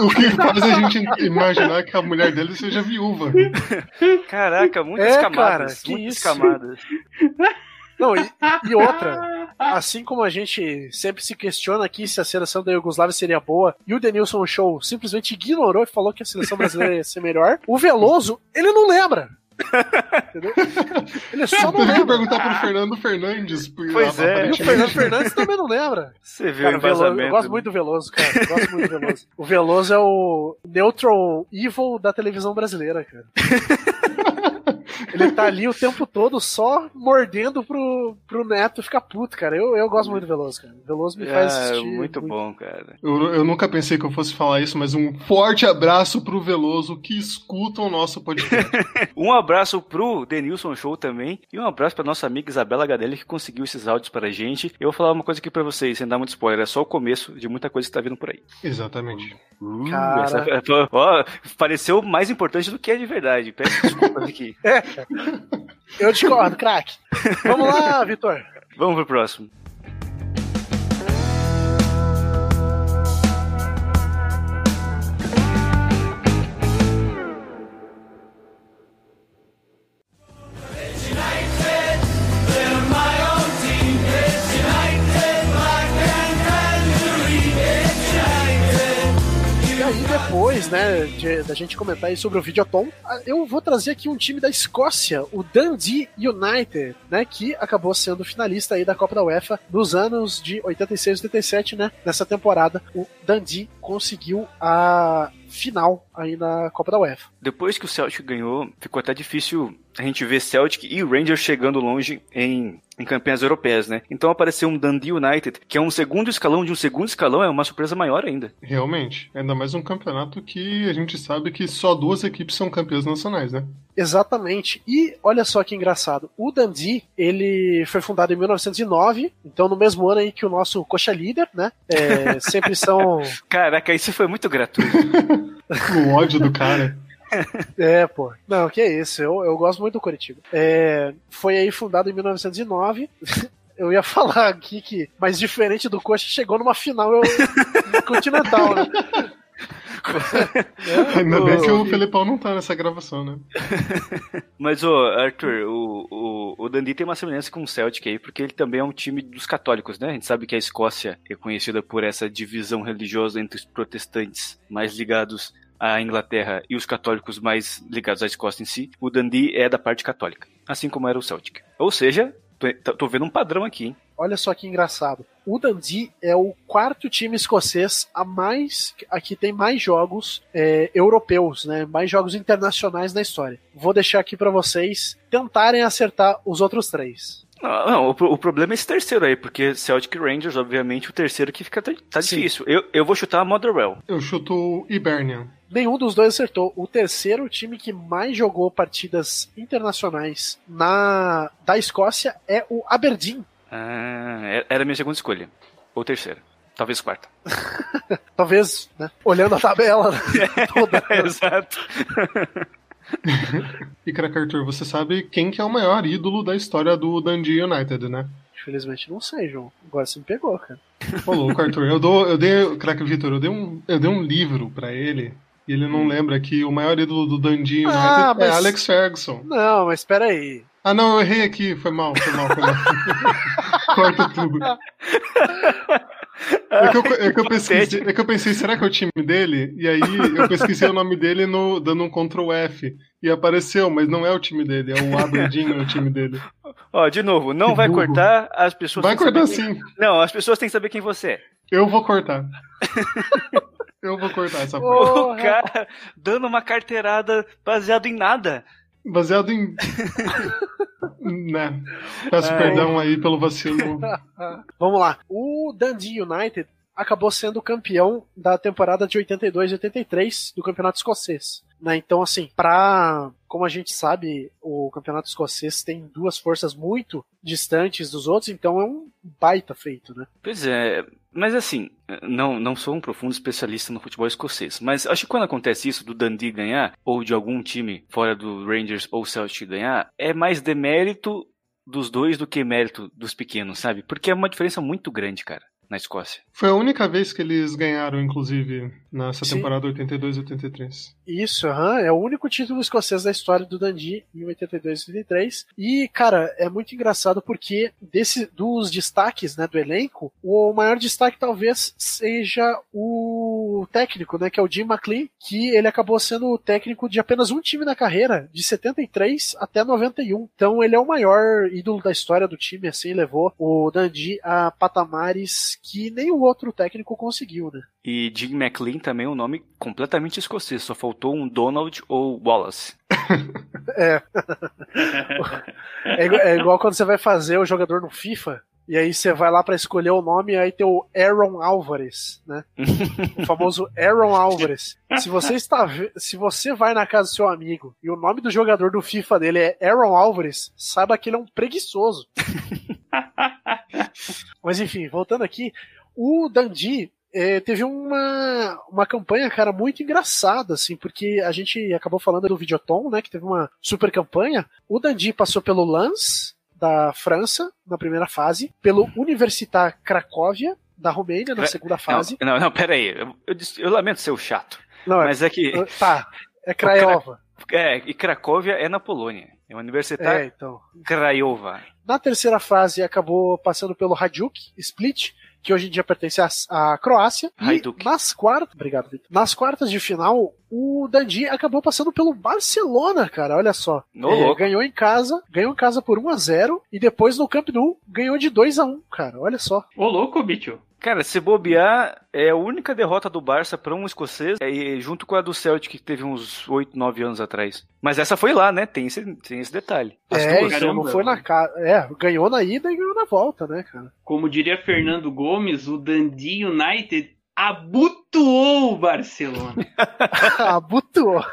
O que faz a gente imaginar que a mulher dele seja viúva. Caraca, muitas É, camadas. cara, que muitas isso? camadas. Não, e, e outra, assim como a gente sempre se questiona aqui se a seleção da Iugoslávia seria boa, e o Denilson Show simplesmente ignorou e falou que a seleção brasileira ia ser melhor, o Veloso, ele não lembra. Ele só não Teve que lembra. perguntar pro Fernando Fernandes. Pois é. E o Fernando Fernandes também não lembra. Você vê Cara, o Veloso, eu gosto muito do Veloso, cara. Eu gosto muito do Veloso. O Veloso é o Neutral Evil da televisão brasileira, cara. Ele tá ali o tempo todo só mordendo pro, pro neto ficar puto, cara. Eu, eu gosto muito do Veloso, cara. Veloso me faz Ah, assistir. muito bom, cara. Eu, eu nunca pensei que eu fosse falar isso, mas um forte abraço pro Veloso que escuta o nosso podcast. Um abraço pro Denilson Show também. E um abraço pra nossa amiga Isabela Gadelli que conseguiu esses áudios pra gente. Eu vou falar uma coisa aqui pra vocês, sem dar muito spoiler. É só o começo de muita coisa que tá vindo por aí. Exatamente. Uh, Cara. essa- ó, pareceu mais importante do que é de verdade. Peço desculpas aqui. Eu discordo, craque. Vamos lá, Vitor. Vamos pro próximo. Depois, né, da gente comentar aí sobre o Videoton, eu vou trazer aqui um time da Escócia, o Dundee United, né, que acabou sendo finalista aí da Copa da UEFA nos anos de 86 e 87, né, nessa temporada. O Dundee conseguiu a final aí na Copa da UEFA. Depois que o Celtic ganhou, ficou até difícil a gente ver Celtic e Rangers chegando longe em, em campanhas europeias, né? Então apareceu um Dundee United, que é um segundo escalão de um segundo escalão, é uma surpresa maior ainda. Realmente. Ainda mais um campeonato que a gente sabe que só duas equipes são campeãs nacionais, né? Exatamente. E olha só que engraçado. O Dundee, ele foi fundado em 1909, então no mesmo ano aí que o nosso coxa líder, né? É, sempre são Caraca, isso foi muito gratuito. O ódio do cara. É, pô. Não, que é isso. Eu, eu gosto muito do Curitiba. É, foi aí fundado em 1909. Eu ia falar aqui que, mas diferente do Coxa, chegou numa final eu, continental, né? Ainda bem que o Felipão não tá nessa gravação, né? Mas, ô, Arthur, o, o, o Dundee tem uma semelhança com o Celtic aí, porque ele também é um time dos católicos, né? A gente sabe que a Escócia é conhecida por essa divisão religiosa entre os protestantes mais ligados à Inglaterra e os católicos mais ligados à Escócia em si. O Dundee é da parte católica, assim como era o Celtic. Ou seja, tô, vendo um padrão aqui, hein? Olha só que engraçado. O Dundee é o quarto time escocês a mais a que tem mais jogos é, europeus, né? Mais jogos internacionais na história. Vou deixar aqui pra vocês tentarem acertar os outros três. Não, não, o, o problema é esse terceiro aí, porque Celtic Rangers, obviamente, o terceiro que fica tá, tá difícil. Eu, eu vou chutar Motherwell. Eu chuto Hibernian. Nenhum dos dois acertou. O terceiro time que mais jogou partidas internacionais na da Escócia é o Aberdeen. Ah, é- era a minha segunda escolha. Ou terceira. Talvez quarta. Talvez, né? Olhando a tabela né, toda. Exato. E, craque Arthur, você sabe quem que é o maior ídolo da história do Dundee United, né? Infelizmente não sei, João. Agora você me pegou, cara. Ô, louco, Arthur, eu, dou, eu dei, craque Vitor, eu dei um, eu dei um livro pra ele e ele não lembra que o maior ídolo do United Ah, mas- é Alex Ferguson. Não, mas espera aí. Ah, não, eu errei aqui, foi mal, foi mal, foi mal. Corta tudo. É que, eu, é, que eu pesquisei, é que eu pensei, será que é o time dele? E aí eu pesquisei o nome dele no, dando um Ctrl F. E apareceu, mas não é o time dele, é o Aberdeen é o time dele. Ó, de novo, não Que vai burro. cortar, as pessoas Vai cortar saber sim, quem- Não, as pessoas têm que saber quem você é. eu vou cortar. Eu vou cortar essa parte. O Porra. cara dando uma carteirada baseado em nada. Baseado em. né. Peço Ai. perdão aí pelo vacilo. Vamos lá. O Dundee United acabou sendo campeão da temporada de 82 e 83 do Campeonato Escocês. Né? Então, assim, pra. Como a gente sabe, o Campeonato Escocês tem duas forças muito distantes dos outros, então é um baita feito, né? Pois é, mas assim, não, não sou um profundo especialista no futebol escocês, mas acho que quando acontece isso do Dundee ganhar, ou de algum time fora do Rangers ou Celtic ganhar, é mais demérito dos dois do que mérito dos pequenos, sabe? Porque é uma diferença muito grande, cara, na Escócia. Foi a única vez que eles ganharam, inclusive, nessa Sim. temporada 82 e 83. Isso, aham, é o único título escocês da história do Dundee em 82 e 83. E, cara, é muito engraçado porque desse, dos destaques né, do elenco, o maior destaque talvez seja o técnico, né, que é o Jim McLean, que ele acabou sendo o técnico de apenas um time na carreira, de 73 até 91. Então ele é o maior ídolo da história do time, assim, levou o Dundee a patamares que nem o outro técnico conseguiu, né? E Jim McLean também é um nome completamente escocês, só faltou um Donald ou Wallace. É. É, igu- é igual quando você vai fazer o jogador no FIFA, e aí você vai lá pra escolher o nome, e aí tem o Aaron Álvares, né? o famoso Aaron Álvares. Se você está, se você vai na casa do seu amigo e o nome do jogador do FIFA dele é Aaron Álvares, saiba que ele é um preguiçoso. Mas enfim, voltando aqui, o Dundee eh, teve uma, uma campanha, cara, muito engraçada, assim, porque a gente acabou falando do Videoton, né, que teve uma super campanha. O Dundee passou pelo Lens, da França, na primeira fase, pelo Universitar Cracóvia, da Romênia, na segunda fase. Não, não, não pera aí. Eu, eu, eu lamento ser o chato, Não, é, mas é que... tá, é Craiova. É, e Cracóvia é na Polônia. É uma universidade É, então. Craiova. Na terceira fase acabou passando pelo Hajduk Split, que hoje em dia pertence à, à Croácia. Hajduk. E nas quartas, obrigado, Vitor. Nas quartas de final, o Dundee acabou passando pelo Barcelona, cara. Olha só. Ô, É, louco. ganhou em casa, ganhou em casa por 1 a 0 e depois no Camp Nou ganhou de 2 a 1, cara. Olha só. Ô, louco, bicho. Cara, se bobear, é a única derrota do Barça para um escocês, é, e junto com a do Celtic, que teve uns 8, 9 anos atrás. Mas essa foi lá, né? Tem esse, tem esse detalhe. As é, duas. não foi na casa. É, ganhou na ida e ganhou na volta, né, cara? Como diria Fernando Gomes, o Dundee United abutuou o Barcelona. Abutuou.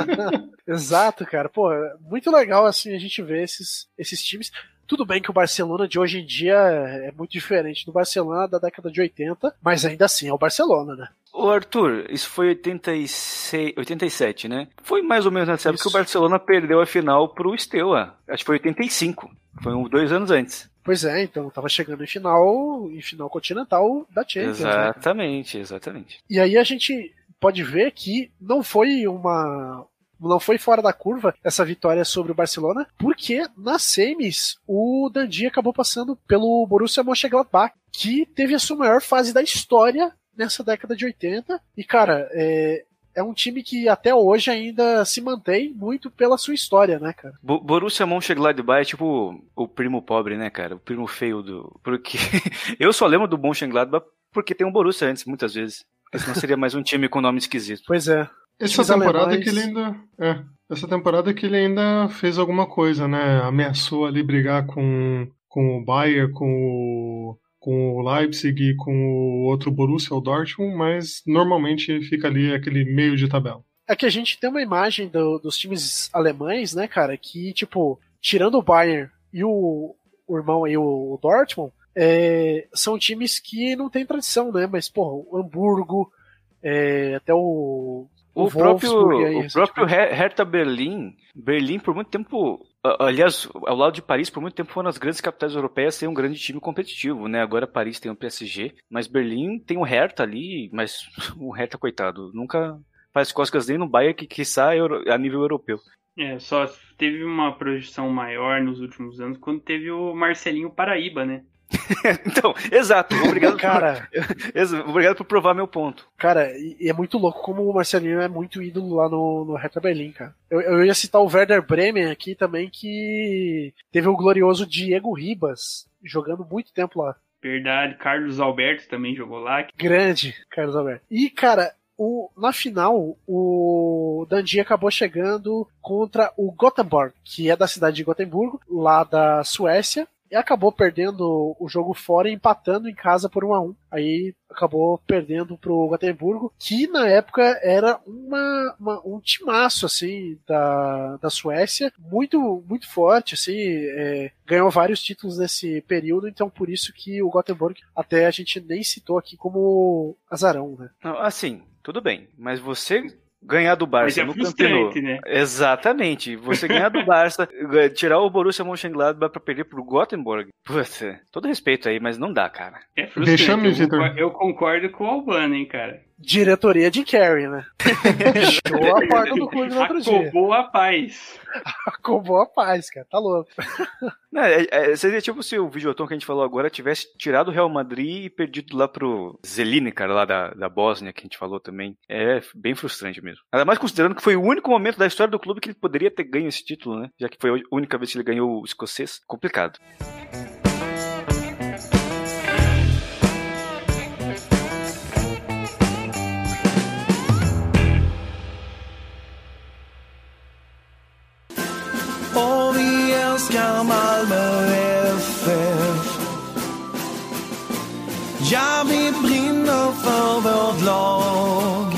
Exato, cara. Pô, é muito legal assim a gente ver esses, esses times. Tudo bem que o Barcelona de hoje em dia é muito diferente do Barcelona da década de 80, mas ainda assim é o Barcelona, né? Ô Arthur, isso foi 86, 87, né? Foi mais ou menos nessa época que o. Barcelona perdeu a final pro Steaua. Acho que foi 85. Foi um, dois anos antes. Pois é, então tava chegando em final, em final continental da Champions. né? Exatamente, exatamente. E aí a gente pode ver que não foi uma não foi fora da curva essa vitória sobre o Barcelona, porque nas semis o Dundee acabou passando pelo Borussia Mönchengladbach, que teve a sua maior fase da história nessa década de 80. E cara, é, é um time que até hoje ainda se mantém muito pela sua história, né, cara? Bo- Borussia Mönchengladbach é tipo o primo pobre, né, cara? O primo feio do... Porque eu só lembro do Mönchengladbach porque tem um Borussia antes, muitas vezes. Senão seria mais um time com nome esquisito. Pois é. Essa temporada alemães. que ele ainda. É. Essa temporada que ele ainda fez alguma coisa, né? Ameaçou ali brigar com, com o Bayern, com o, com o Leipzig e com o outro Borussia, o Dortmund, mas normalmente fica ali aquele meio de tabela. É que a gente tem uma imagem do- dos times alemães, né, cara, que, tipo, tirando o Bayern e o, o irmão aí, o Dortmund, é, são times que não têm tradição, né? Mas, porra, o Hamburgo, é, até o. O, próprio, o próprio Her- Hertha Berlim, Berlim por muito tempo, aliás, ao lado de Paris, por muito tempo foram as grandes capitais europeias sem um grande time competitivo, né? Agora Paris tem o PSG, mas Berlim tem o Hertha ali, mas o Hertha, coitado, nunca faz coscas nem no Bayern, que quiçá euro- a nível europeu. É, só teve uma projeção maior nos últimos anos quando teve o Marcelinho Paraíba, né? então, exato, obrigado, Cara, por, obrigado por provar meu ponto. cara, e e é muito louco como o Marcelinho é muito ídolo lá no, no Hertha Berlim, cara. Eu, eu ia citar o Werder Bremen aqui também, que teve o glorioso Diego Ribas, jogando muito tempo lá. Verdade, Carlos Alberto também jogou lá. Grande, Carlos Alberto. E, cara, o, na final, o Dundee acabou chegando contra o Gothenburg, que é da cidade de Gotemburgo, lá da Suécia, e acabou perdendo o jogo fora e empatando em casa por 1 a 1 Aí acabou perdendo pro Gotemburgo, que na época era uma, uma- um timaço, assim, da, da Suécia, muito, muito forte, assim, é, ganhou vários títulos nesse período, então por isso que o Gothenburg até a gente nem citou aqui como azarão, né? Assim, tudo bem, mas você ganhar do Mas Barça é no Campeonato, né? Exatamente. Você ganhar do Barça, tirar o Borussia Mönchengladbach pra perder pro Gothenburg. Putz, é, todo respeito aí, mas não dá, cara. É frustrante. Vexame, eu, Vitor. concordo, eu concordo com o Albano, hein, cara. Diretoria de Carey, né? Fechou a porta do clube no outro dia. Acabou a paz. Com boa paz, cara. Tá louco. Não, é- é- seria tipo se o Videoton que a gente falou agora tivesse tirado o Real Madrid e perdido lá pro Zeline, cara, lá da, da Bósnia, que a gente falou também. É bem frustrante mesmo. Ainda mais considerando que foi o único momento da história do clube que ele poderia ter ganho esse título, né? Já que foi a única vez que ele ganhou o escocês. Complicado. Malmö Ja, vi brinner för vårt lag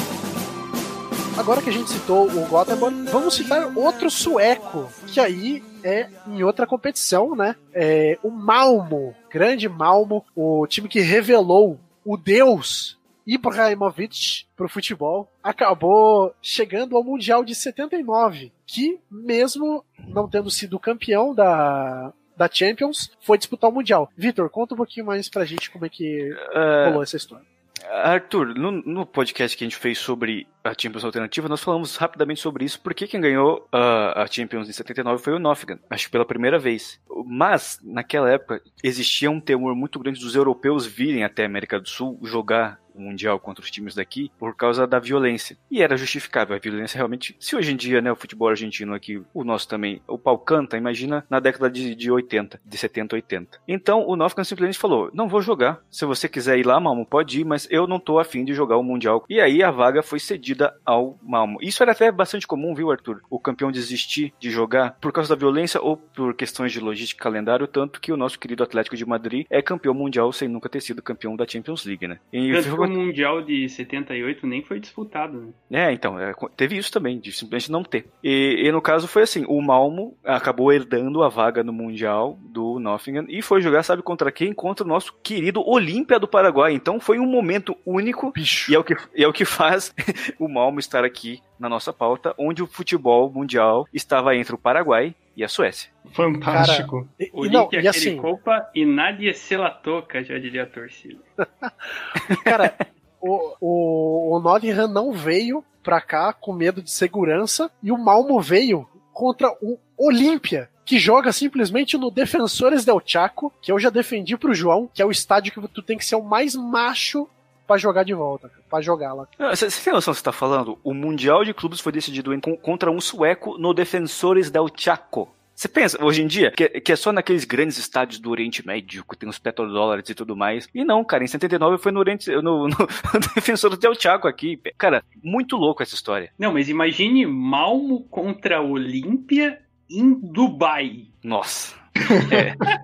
Agora que a gente citou o Gothenburg, vamos citar outro sueco, que aí é em outra competição, né? É o Malmo, grande Malmo, o time que revelou o deus Ibrahimovic pro futebol, acabou chegando ao Mundial de 79, que mesmo não tendo sido campeão da da Champions, foi disputar o Mundial. Vitor, conta um pouquinho mais pra gente como é que É, rolou essa história. Arthur, no, no podcast que a gente fez sobre a Champions Alternativa, nós falamos rapidamente sobre isso, porque quem ganhou ah, a Champions em 79 foi o Nottingham, acho que pela primeira vez. Mas, naquela época, existia um temor muito grande dos europeus virem até a América do Sul jogar o Mundial contra os times daqui por causa da violência. E era justificável, a violência realmente. Se hoje em dia, né, o futebol argentino aqui, o nosso também, o pau canta, imagina na década de, de 80, de 70, 80. Então o Nottingham simplesmente falou: não vou jogar. Se você quiser ir lá, Malmo, pode ir, mas eu não tô afim de jogar o Mundial. E aí a vaga foi cedida ao Malmo. Isso era até bastante comum, viu, Arthur? O campeão desistir de jogar por causa da violência ou por questões de logística e calendário, tanto que o nosso querido Atlético de Madrid é campeão mundial sem nunca ter sido campeão da Champions League, né? E o Mundial de 78 nem foi disputado, né? é, então, é, teve isso também, de simplesmente não ter. E, e no caso foi assim, o Malmo acabou herdando a vaga no Mundial do Nottingham e foi jogar, sabe contra quem? Contra o nosso querido Olímpia do Paraguai. Então foi um momento único e é o que, é o que faz o Malmo estar aqui na nossa pauta, onde o futebol mundial estava entre o Paraguai e a Suécia. Fantástico. E, e Olímpia, não, e assim, Copa e Nadia se la toca, já diria a torcida. Cara, o, o, o Nottingham não veio pra cá com medo de segurança e o Malmo veio contra o Olímpia, que joga simplesmente no Defensores del Chaco, que eu já defendi pro João, que é o estádio que tu tem que ser o mais macho pra jogar de volta, pra jogar lá. Você tem noção do que você está falando? O Mundial de Clubes foi decidido em- contra um sueco no Defensores del Chaco. Você pensa, hoje em dia, que, que é só naqueles grandes estádios do Oriente Médio, que tem os petrodólares e tudo mais. E não, cara, em 79 foi no Oriente, no, no, no Defensores del Chaco aqui. Cara, muito louco essa história. Não, mas imagine Malmo contra Olímpia em Dubai. Nossa.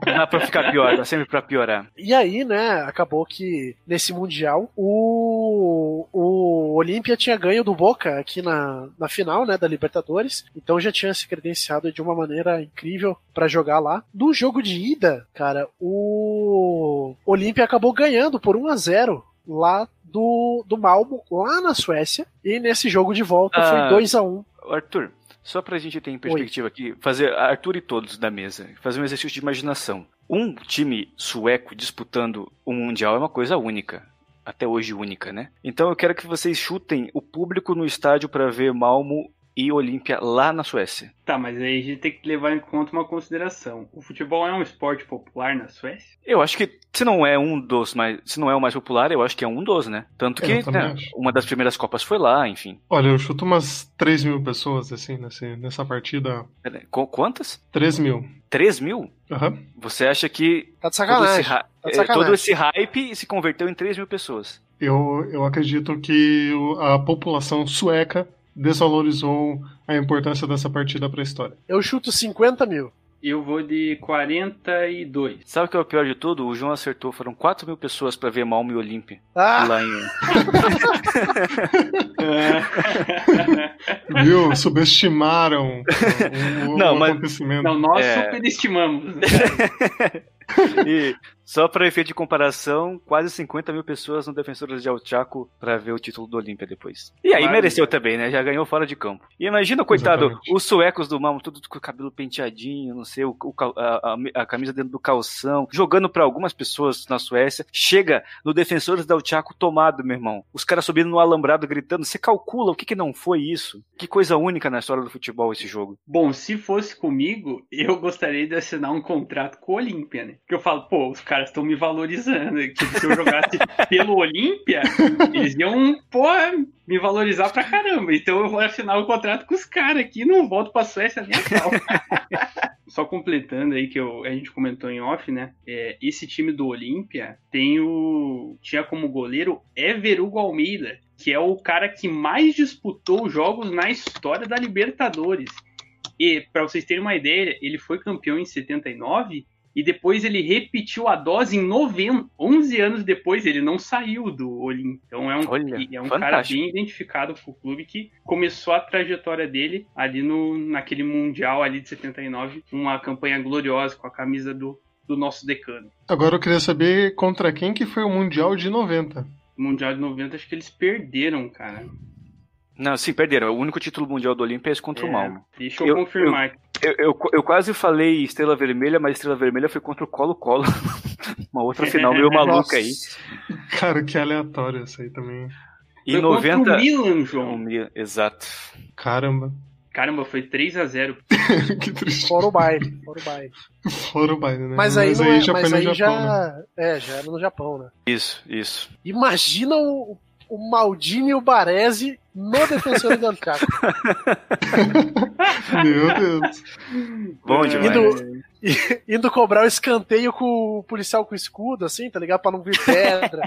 É, não é pra ficar pior, tá sempre pra piorar. E aí, né, acabou que nesse Mundial o, o Olímpia tinha ganho do Boca aqui na, na final, né, da Libertadores. Então já tinha se credenciado de uma maneira incrível pra jogar lá. No jogo de ida, cara, o Olímpia acabou ganhando por 1 a 0 lá do, do Malmo, lá na Suécia. E nesse jogo de volta Ah. foi 2 a 1 Arthur, só pra gente ter em perspectiva aqui, fazer Arthur e todos da mesa, fazer um exercício de imaginação. Um time sueco disputando um mundial é uma coisa única. Até hoje única, né? Então eu quero que vocês chutem o público no estádio pra ver Malmo e Olímpia lá na Suécia. Tá, mas aí a gente tem que levar em conta uma consideração. O futebol é um esporte popular na Suécia? Eu acho que se não é um dos mais, se não é o mais popular, eu acho que é um dos, né? Tanto que né, uma das primeiras copas foi lá, enfim. Olha, eu chuto umas 3 mil pessoas, assim, nesse, nessa partida. Qu- Quantas? 3 mil. 3 mil? Aham. Você acha que Tá de todo esse, sacanagem. Tá de eh, sacanagem. todo esse hype se converteu em 3 mil pessoas? Eu, eu acredito que a população sueca desvalorizou a importância dessa partida para a história. Eu chuto 50 mil. Eu vou de 42. Sabe o que é o pior de tudo? O João acertou, foram 4 mil pessoas pra ver Malmo e Olímpia. Ah, Lá em... Viu? Subestimaram o, o- Não, o mas- acontecimento. Não, nós É. superestimamos. E só pra efeito de comparação, quase 50 mil pessoas no Defensores de El Chaco pra ver o título do Olímpia depois. E aí mereceu também, né? Já ganhou fora de campo. E imagina, coitado, Exatamente. os suecos do Malmo, tudo com o cabelo penteadinho, não sei, o, a, a- a camisa dentro do calção, jogando pra algumas pessoas na Suécia. Chega no Defensores del Chaco tomado, meu irmão. Os caras subindo no alambrado gritando. Você calcula o que, que não foi isso? Que coisa única na história do futebol esse jogo. Bom, se fosse comigo, eu gostaria de assinar um contrato com o Olímpia, né? Porque eu falo, pô, os caras estão me valorizando. Tipo, se eu jogasse pelo Olímpia, eles iam, pô, me valorizar pra caramba. Então eu vou assinar o contrato com os caras aqui não volto pra Suécia nem a pau. Só completando aí que eu- a gente comentou em off, né? É, esse time do Olímpia tem o. tinha como goleiro Ever Hugo Almeida, que é o cara que mais disputou jogos na história da Libertadores. E, pra vocês terem uma ideia, ele foi campeão em 79 e depois ele repetiu a dose em 90. 11 anos depois ele não saiu do Olímpia. Então é um, Olha, é um cara bem identificado com o clube que começou a trajetória dele ali no, naquele Mundial ali de 79, uma campanha gloriosa com a camisa do, do nosso decano. Agora eu queria saber contra quem que foi o Mundial de 90. O Mundial de 90 acho que eles perderam, cara. Não, sim, perderam. O único título mundial do Olímpia é esse contra o É, Malmo. Deixa eu, Eu- confirmar. Eu, eu, eu quase falei Estrela Vermelha, mas Estrela Vermelha foi contra o Colo-Colo. Uma outra final meio maluca aí. Cara, que aleatório isso aí também. Em Foi contra 90. o Milan, João. Exato. Caramba. Caramba, foi 3 a 0 que triste. fora o baile, fora o baile. Fora o baile, né? Mas aí, não é, já mas aí Japão, né? já. É, já era no Japão, né? Isso, isso. Imagina o, o Maldini e o Baresi no defensor do Chaco. Meu Deus. Bom demais. Indo, indo cobrar o escanteio com o policial com escudo, assim, tá ligado? Pra não vir pedra.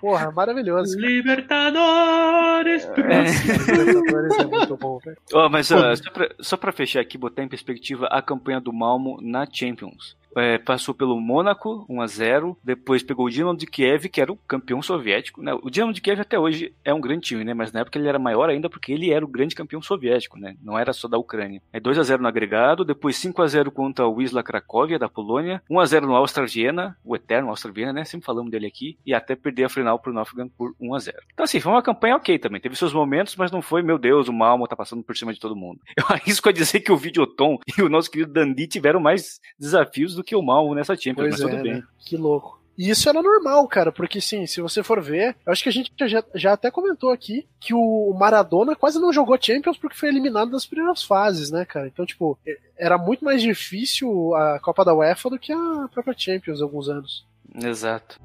Porra, maravilhoso. Libertadores! Libertadores é muito bom, velho. Ó, mas ó, só, pra, só pra fechar aqui, botar em perspectiva a campanha do Malmo na Champions. É, passou pelo Mônaco, 1x0, depois pegou o Dinamo de Kiev, que era o campeão soviético. Né? O Dinamo de Kiev até hoje é um grande time, né? mas na época ele era maior ainda porque ele era o grande campeão soviético, né? não era só da Ucrânia. É 2x0 no agregado, depois 5x0 contra o Wisla Cracóvia, da Polônia, 1x0 no Austria Viena, o eterno Austria Viena, né? sempre falamos dele aqui, e até perder a final pro Nottingham por 1x0. Então assim, foi uma campanha ok também, teve seus momentos, mas não foi, meu Deus, o Malmo tá passando por cima de todo mundo. Eu arrisco a dizer que o Videoton e o nosso querido Dundee tiveram mais desafios do que o Malmo nessa Champions, Pois mas é, tudo bem. né? Que louco. E isso era normal, cara, porque sim, se você for ver, eu acho que a gente já, já até comentou aqui que o Maradona quase não jogou Champions porque foi eliminado das primeiras fases, né, cara? Então, tipo, era muito mais difícil a Copa da UEFA do que a própria Champions há alguns anos. Exato.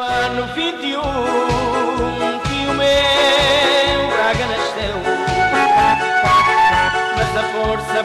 No ano 21 que o meu Braga nasceu.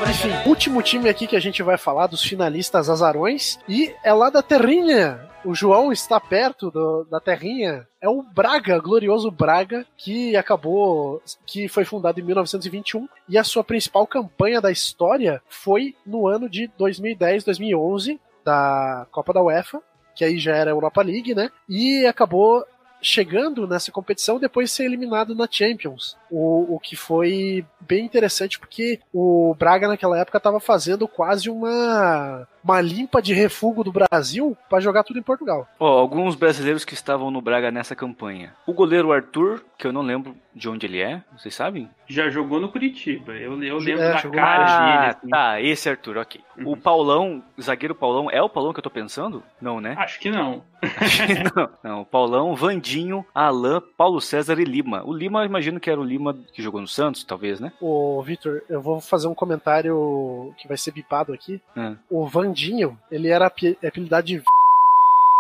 Enfim, último time aqui que a gente vai falar dos finalistas azarões e é lá da Terrinha. O João está perto do- da Terrinha. É o Braga, glorioso Braga, que acabou, que foi fundado em 1921 e a sua principal campanha da história foi no ano de 2010-2011 da Copa da UEFA, que aí já era a Europa League, né? E acabou chegando nessa competição depois de ser eliminado na Champions. O, o que foi bem interessante porque o Braga naquela época estava fazendo quase uma, uma limpa de refúgio do Brasil para jogar tudo em Portugal. Ó, alguns brasileiros que estavam no Braga nessa campanha. O goleiro Arthur, que eu não lembro de onde ele é, vocês sabem? Já jogou no Curitiba. Eu, eu lembro É, da cara ah, dele. assim. tá, esse Arthur, ok. O Paulão, o zagueiro Paulão, é o Paulão que eu tô pensando? Não, né? Acho que não. não, não, Paulão, Vandinho, Alain, Paulo César e Lima. O Lima, eu imagino que era o Lima que jogou no Santos, talvez, né? Ô, Vitor, eu vou fazer um comentário que vai ser bipado aqui. Ah. O Vandinho, ele era api- apelidado de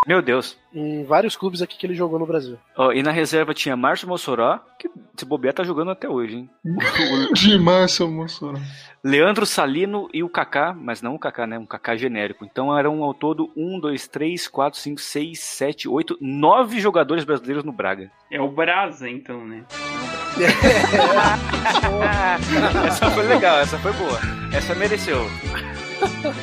Meu Deus. em vários clubes aqui que ele jogou no Brasil. Ó, e na reserva tinha Márcio Mossoró, que se bobear tá jogando até hoje, hein? De Márcio Mossoró. Leandro Salino e o Kaká, mas não o Kaká, né? Um Kaká genérico. Então eram ao todo 1, 2, 3, 4, 5, 6, 7, 8, 9 jogadores brasileiros no Braga. É o Brasa, então, né? essa foi legal, essa foi boa. Essa mereceu.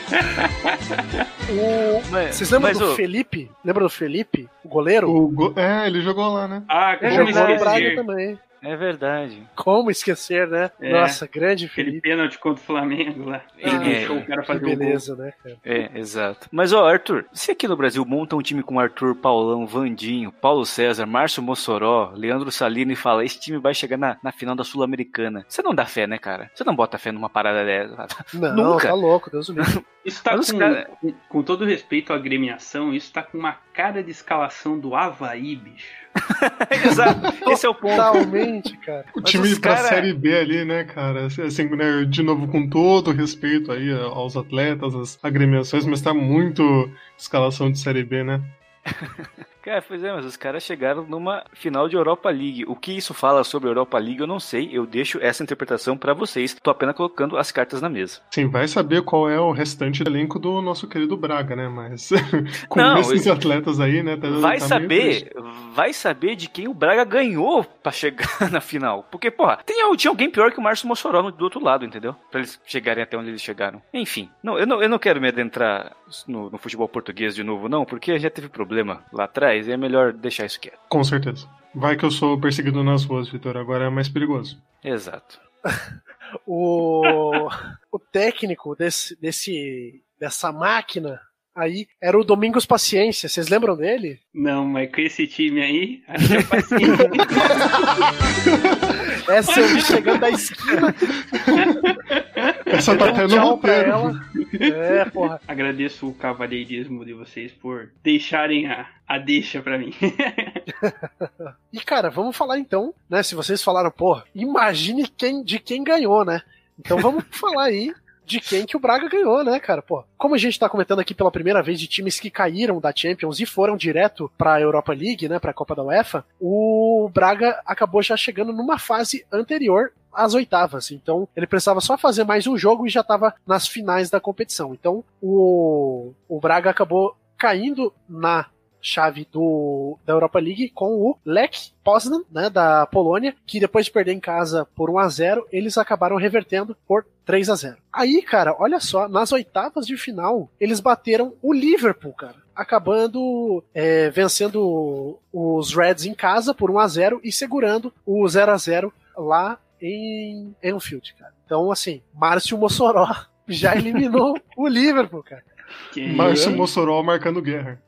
O... Mas, Vocês lembram mas, do ô, Felipe? Lembra do Felipe? O goleiro? O go- É, ele jogou lá, né? Ah, Ele jogou no Braga também. É verdade. Como esquecer, né? É. Nossa, grande Aquele Felipe. pênalti contra o Flamengo lá. Ele Ah, deixou o cara Que fazer o gol. beleza, né, cara? É, exato. Mas, ó, Arthur, se aqui no Brasil monta um time com Arthur, Paulão, Vandinho, Paulo César, Márcio Mossoró, Leandro Salino e fala, esse time vai chegar na, na final da Sul-Americana. Você não dá fé, né, cara? Você não bota fé numa parada dessa. Não, Nunca. tá louco, Deus o livre. Isso tá com, cara- com, com todo respeito à agremiação, isso tá com uma cara de escalação do Havaí, bicho. Exato. Esse é o ponto. Totalmente, cara. O Mas time pra cara- Série B ali, né, cara? Assim, né, de novo, com todo respeito aí aos atletas, às agremiações, mas tá muito escalação de Série B, né? Cara, pois é, mas os caras chegaram numa final de Europa League. O que isso fala sobre Europa League, eu não sei. Eu deixo essa interpretação pra vocês. Tô apenas colocando as cartas na mesa. Sim, vai saber qual é o restante do elenco do nosso querido Braga, né? Mas com Não, esses esse- atletas aí, né? tá- Vai tá saber, vai saber de quem o Braga ganhou pra chegar na final. Porque, porra, tem, tinha alguém pior que o Márcio Mossoró do outro lado, entendeu? Pra eles chegarem até onde eles chegaram. Enfim, não, eu, não, eu não quero me adentrar no, no futebol português de novo, não, porque já teve problema lá atrás e é melhor deixar isso quieto. Com certeza. Vai que eu sou perseguido nas ruas, Vitor. Agora é mais perigoso. Exato. O, o técnico desse, desse, dessa máquina aí era o Domingos Paciência. Vocês lembram dele? Não, mas com esse time aí, acho que é paciente. Essa eu vi chegando da esquina. Essa tá até um no roteiro. É, porra. Agradeço o cavalheirismo de vocês por deixarem a, a deixa pra mim. E cara, vamos falar então, né? Se vocês falaram, porra, imagine quem, de quem ganhou, né? Então vamos falar aí de quem que o Braga ganhou, né, cara? Pô, como a gente tá comentando aqui pela primeira vez de times que caíram da Champions e foram direto pra Europa League, né, pra Copa da UEFA, o Braga acabou já chegando numa fase anterior às oitavas. Então, ele precisava só fazer mais um jogo e já estava nas finais da competição. Então, o, o Braga acabou caindo na chave do, da Europa League com o Lech Poznan, né, da Polônia, que depois de perder em casa por 1 a 0 eles acabaram revertendo por 3 a 0 Aí, cara, olha só, nas oitavas de final, eles bateram o Liverpool, cara. Acabando é, vencendo os Reds em casa por 1 a 0 e segurando o 0 a 0 lá em Anfield, cara. Então, assim, Márcio Mossoró já eliminou o Liverpool, cara. Que Márcio Mossoró marcando guerra.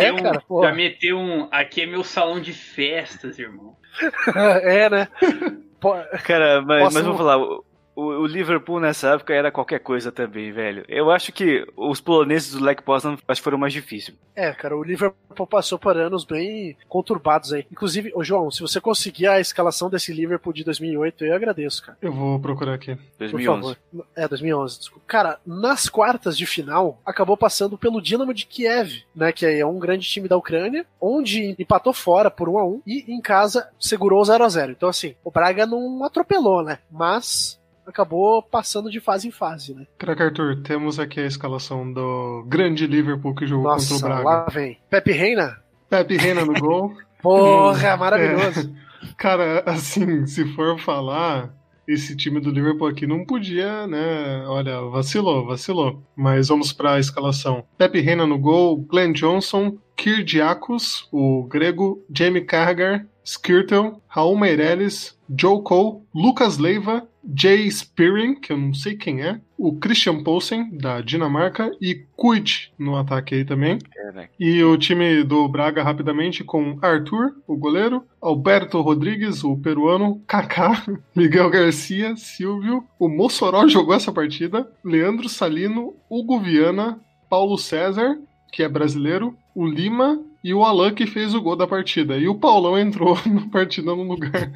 É, um- cara, pô. Já meteu um. Aqui é meu salão de festas, irmão. é, né? Pô, Cara, mas, Posso- mas vou falar, o, o- o Liverpool nessa época era qualquer coisa também, velho. Eu acho que os poloneses do Lech Poznan acho que foram mais difíceis. É, cara, o Liverpool passou por anos bem conturbados aí. Inclusive, ô João, se você conseguir a escalação desse Liverpool de 2008, eu agradeço, cara. Eu vou procurar aqui. Por 2011. favor. É, 2011, desculpa. Cara, nas quartas de final, acabou passando pelo Dinamo de Kiev, né, que é um grande time da Ucrânia, onde empatou fora por 1 a 1 e em casa segurou o 0 a 0 Então, assim, o Braga não atropelou, né? Mas acabou passando de fase em fase, né? Crack Arthur, temos aqui a escalação do grande Liverpool que jogou contra o Nossa, Braga. lá vem. Pepe Reina? Pepe Reina no gol. Porra, maravilhoso. Cara, assim, se for falar, esse time do Liverpool aqui não podia, né? Olha, vacilou, vacilou. Mas vamos para a escalação. Pepe Reina no gol, Glenn Johnson, Kirdiakos, o grego, Jamie Carragher, Skirtle, Raul Meireles, Joe Cole, Lucas Leiva, Jay Spearing, que eu não sei quem é, o Christian Poulsen, da Dinamarca, e Kuit no ataque aí também. É, né? E o time do Braga rapidamente com Arthur, o goleiro, Alberto Rodrigues, o peruano, Kaká, Miguel Garcia, Silvio, o Mossoró jogou essa partida, Leandro Salino, Hugo Viana, Paulo César, que é brasileiro, o Lima e o Alan que fez o gol da partida. E o Paulão entrou na partida no lugar.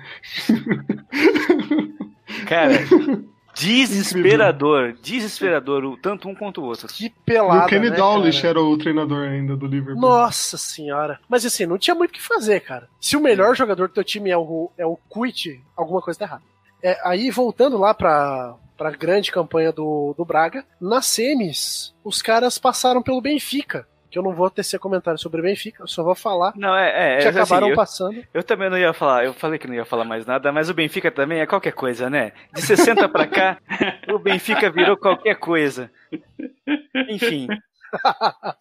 Cara, desesperador, desesperador, o- tanto um quanto o outro. Que E pelada, o Kenny né, Dawlish cara? era o treinador ainda do Liverpool. Nossa senhora. Mas assim, não tinha muito o que fazer, cara. Se o melhor jogador do teu time é o, é o Quit, alguma coisa tá errada. É, aí, voltando lá pra, pra grande campanha do, do Braga, nas semis, os caras passaram pelo Benfica. Que eu não vou tecer comentário sobre o Benfica, eu só vou falar Não, é, é, que assim, acabaram eu, passando. eu também não ia falar, eu falei que não ia falar mais nada, mas o Benfica também é qualquer coisa, né? De 60 pra cá, o Benfica virou qualquer coisa. Enfim,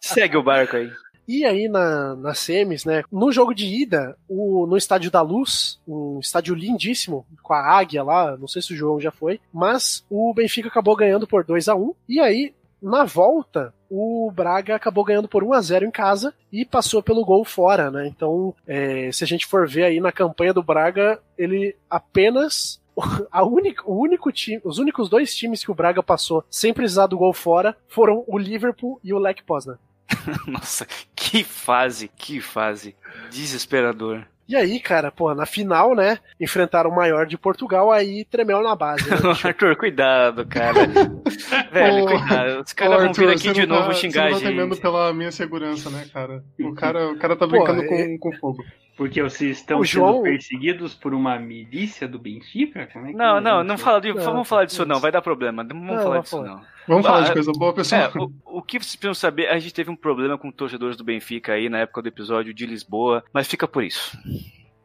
segue o barco aí. E aí na, nas semis, né? No jogo de ida, o, no Estádio da Luz, um estádio lindíssimo, com a águia lá, não sei se o João já foi, mas o Benfica acabou ganhando por 2 a 1 E aí, na volta, o Braga acabou ganhando por 1 a 0 em casa e passou pelo gol fora, né? Então, é, se a gente for ver aí na campanha do Braga, ele apenas. A única, o único time, os únicos dois times que o Braga passou sem precisar do gol fora foram o Liverpool e o Lech Poznan. Nossa, que fase, que fase. Desesperador. E aí, cara, pô, na final, né, enfrentaram o maior de Portugal, aí tremeu na base. Né? Arthur, cuidado, cara. Velho, cuidado. Os caras vão Arthur, vir aqui de não novo tá, xingar a Você não tá temendo gente. pela minha segurança, né, cara? O cara, o cara tá brincando com, com fogo. Porque vocês estão O João- sendo perseguidos por uma milícia do Benfica? Como é que Não, não, não fala de, Não, vamos falar disso não, vai dar problema. Não vamos Não, falar disso não. Vamos Ah, falar de é- coisa boa, pessoal. É, o, o que vocês precisam saber, a gente teve um problema com torcedores do Benfica aí na época do episódio de Lisboa, mas fica por isso.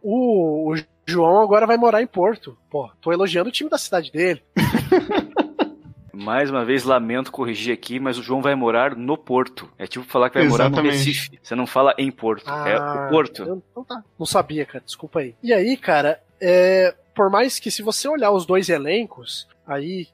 O, o João agora vai morar em Porto. Pô, tô elogiando o time da cidade dele. Mais uma vez, lamento corrigir aqui, mas o João vai morar no Porto. É tipo falar que vai morar no Exatamente. Recife. Você não fala em Porto, é o Porto. eu- Então tá. Não sabia, cara. Desculpa aí. E aí, cara, é, por mais que se você olhar os dois elencos, aí,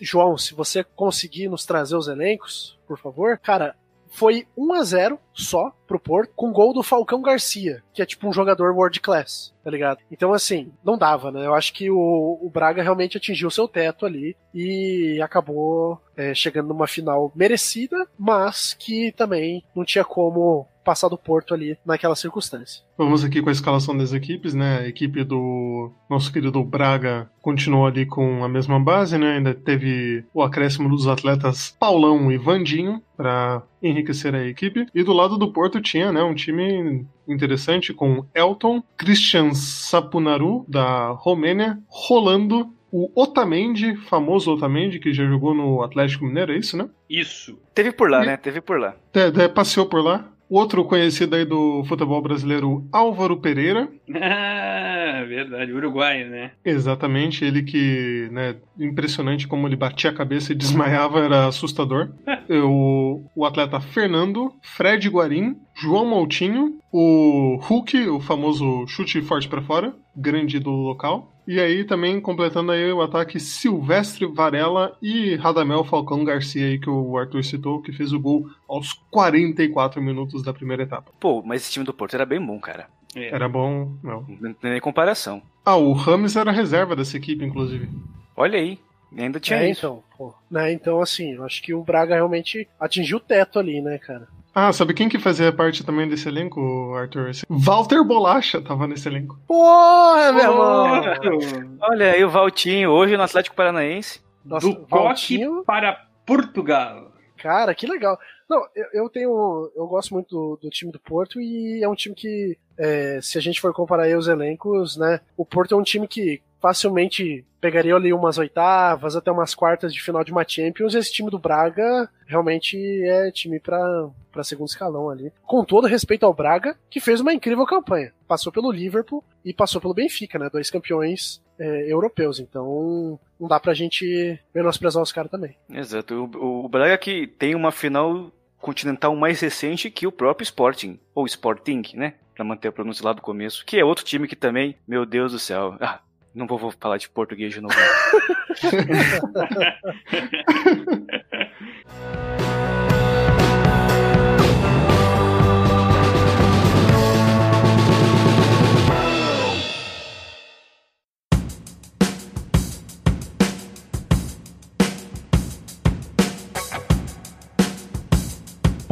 João, se você conseguir nos trazer os elencos, por favor, cara, foi 1 a 0 só pro Porto, com gol do Falcão Garcia, que é tipo um jogador world class, tá ligado? Então, assim, não dava, né? Eu acho que o, o Braga realmente atingiu seu teto ali e acabou é, chegando numa final merecida, mas que também não tinha como passar do Porto ali naquela circunstância. Vamos aqui com a escalação das equipes, né? A equipe do nosso querido Braga continuou ali com a mesma base, né? Ainda teve o acréscimo dos atletas Paulão e Vandinho para enriquecer a equipe. E do lado do Porto tinha, né, um time interessante com Elton, Christian Sapunaru da Romênia, Rolando, o Otamendi, famoso Otamendi que já jogou no Atlético Mineiro, é isso, né? Isso. Teve por lá, E- né? Teve por lá. É, é, passeou por lá. Outro conhecido aí do futebol brasileiro, Álvaro Pereira. Ah, verdade. Uruguaio, né? Exatamente, ele que, né, impressionante como ele batia a cabeça e desmaiava, era assustador. o, o atleta Fernando, Fred Guarim, João Moutinho, o Hulk, o famoso chute forte pra fora, grande do local. E aí também completando aí o ataque Silvestre Varela e Radamel Falcão Garcia aí que o Arthur citou, que fez o gol aos 44 minutos da primeira etapa. Pô, mas esse time do Porto era bem bom, cara. É. Era bom, não. Não tem nem comparação. Ah, o Rames era reserva dessa equipe, inclusive. Olha aí, ainda tinha É, isso. então, pô. Né, então, assim, eu acho que o Braga realmente atingiu o teto ali, né, cara? Ah, sabe quem que fazia parte também desse elenco, Arthur? Walter Bolacha tava nesse elenco. Porra, meu irmão! Olha aí o Valtinho, hoje no Atlético Paranaense. Nossa, Do Coque Valtinho, para Portugal. cara, que legal. Não, eu, eu tenho. Eu gosto muito do, do time do Porto e é um time que, é, se a gente for comparar aí os elencos, né? O Porto é um time que facilmente pegaria ali umas oitavas até umas quartas de final de uma Champions. Esse time do Braga realmente é time para para segundo escalão ali. Com todo respeito ao Braga, que fez uma incrível campanha. Passou pelo Liverpool e passou pelo Benfica, né? Dois campeões é, europeus. Então não dá pra gente menosprezar os caras também. Exato. O, o Braga que tem uma final continental mais recente que o próprio Sporting, ou Sporting, né? Pra manter a pronúncia lá do começo, que é outro time que também, meu Deus do céu. Ah, não vou, vou falar de português de novo.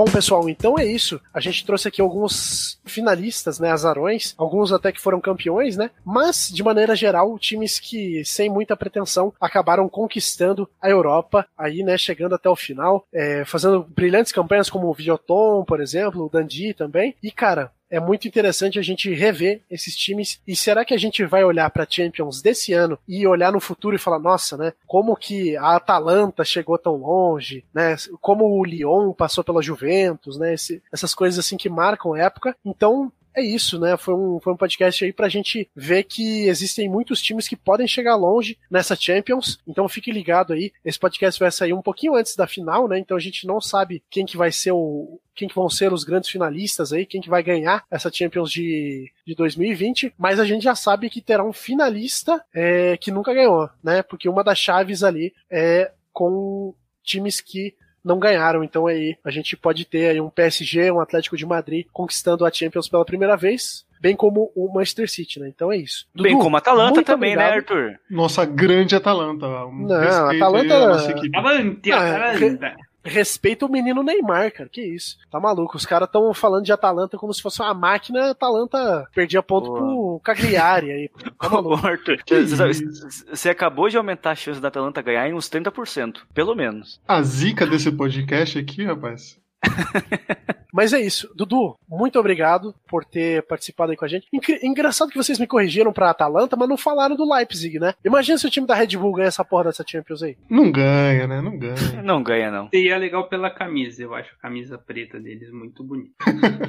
Bom, pessoal, então é isso. A gente trouxe aqui alguns finalistas, né, azarões, alguns até que foram campeões, né? Mas, de maneira geral, times que, sem muita pretensão, acabaram conquistando a Europa, aí, né, chegando até o final, é, fazendo brilhantes campanhas como o Videoton, por exemplo, o Dundee também. E, cara, é muito interessante a gente rever esses times. E será que a gente vai olhar para Champions desse ano e olhar no futuro e falar, nossa, né? Como que a Atalanta chegou tão longe, né? Como o Lyon passou pela Juventus, né? Esse, essas coisas assim que marcam a época. Então, é isso, né? Foi um, foi um podcast aí pra gente ver que existem muitos times que podem chegar longe nessa Champions. Então fique ligado aí. Esse podcast vai sair um pouquinho antes da final, né? Então a gente não sabe quem que vai ser o. Quem que vão ser os grandes finalistas aí, quem que vai ganhar essa Champions de, de 2020, mas a gente já sabe que terá um finalista é, que nunca ganhou, né? Porque uma das chaves ali é com times que não ganharam. Então aí a gente pode ter aí um PSG, um Atlético de Madrid conquistando a Champions pela primeira vez. Bem como o Manchester City, né? Então é isso. Bem Dudu, como a Atalanta também, né, obrigado. Arthur? Nossa grande Atalanta. Um Não, aí Atalanta- à nossa equipe. Avante, Ah, Atalanta. Respeita o menino Neymar, cara. Que isso. Tá maluco. Os caras estão falando de Atalanta como se fosse uma máquina. Atalanta perdia ponto Boa. pro Cagliari aí. Tá maluco. Arthur, Que você, sabe- isso. você acabou de aumentar a chance da Atalanta ganhar em uns 30%, pelo menos. A zica desse podcast aqui, rapaz. Mas é isso. Dudu, muito obrigado por ter participado aí com a gente. Engraçado que vocês me corrigiram pra Atalanta, mas não falaram do Leipzig, né? Imagina se o time da Red Bull ganha essa porra dessa Champions aí. Não ganha, né? Não ganha. Não ganha, não. Seria legal pela camisa, eu acho a camisa preta deles muito bonita.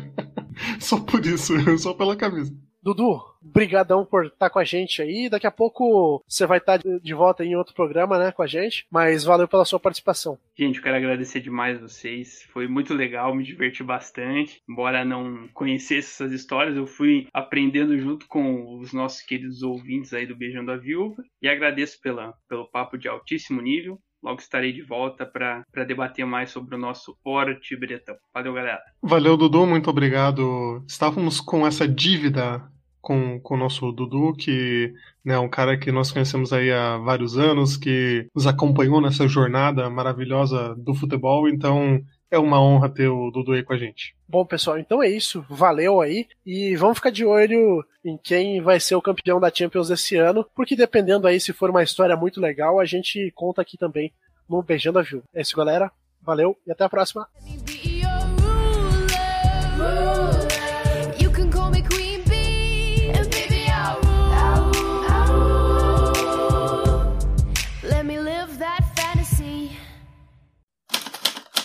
Só por isso, só pela camisa. Dudu, brigadão por estar com a gente aí. Daqui a pouco você vai estar de- de volta em outro programa, né, com a gente. Mas valeu pela sua participação. Gente, eu quero agradecer demais vocês. Foi muito legal, me diverti bastante. Embora não conhecesse essas histórias, eu fui aprendendo junto com os nossos queridos ouvintes aí do Beijando a Viúva. E agradeço pela, pelo papo de altíssimo nível. Logo estarei de volta para debater mais sobre o nosso Forte Bretão. Valeu, galera. Valeu, Dudu, muito obrigado. Estávamos com essa dívida com, com o nosso Dudu, que né, é um cara que nós conhecemos aí há vários anos, que nos acompanhou nessa jornada maravilhosa do futebol, então é uma honra ter o Dudu aí com a gente. Bom, pessoal, então é isso. Valeu aí. E vamos ficar de olho em quem vai ser o campeão da Champions esse ano, porque dependendo aí, se for uma história muito legal, a gente conta aqui também no Beijando a Viu. É isso, galera. Valeu e até a próxima.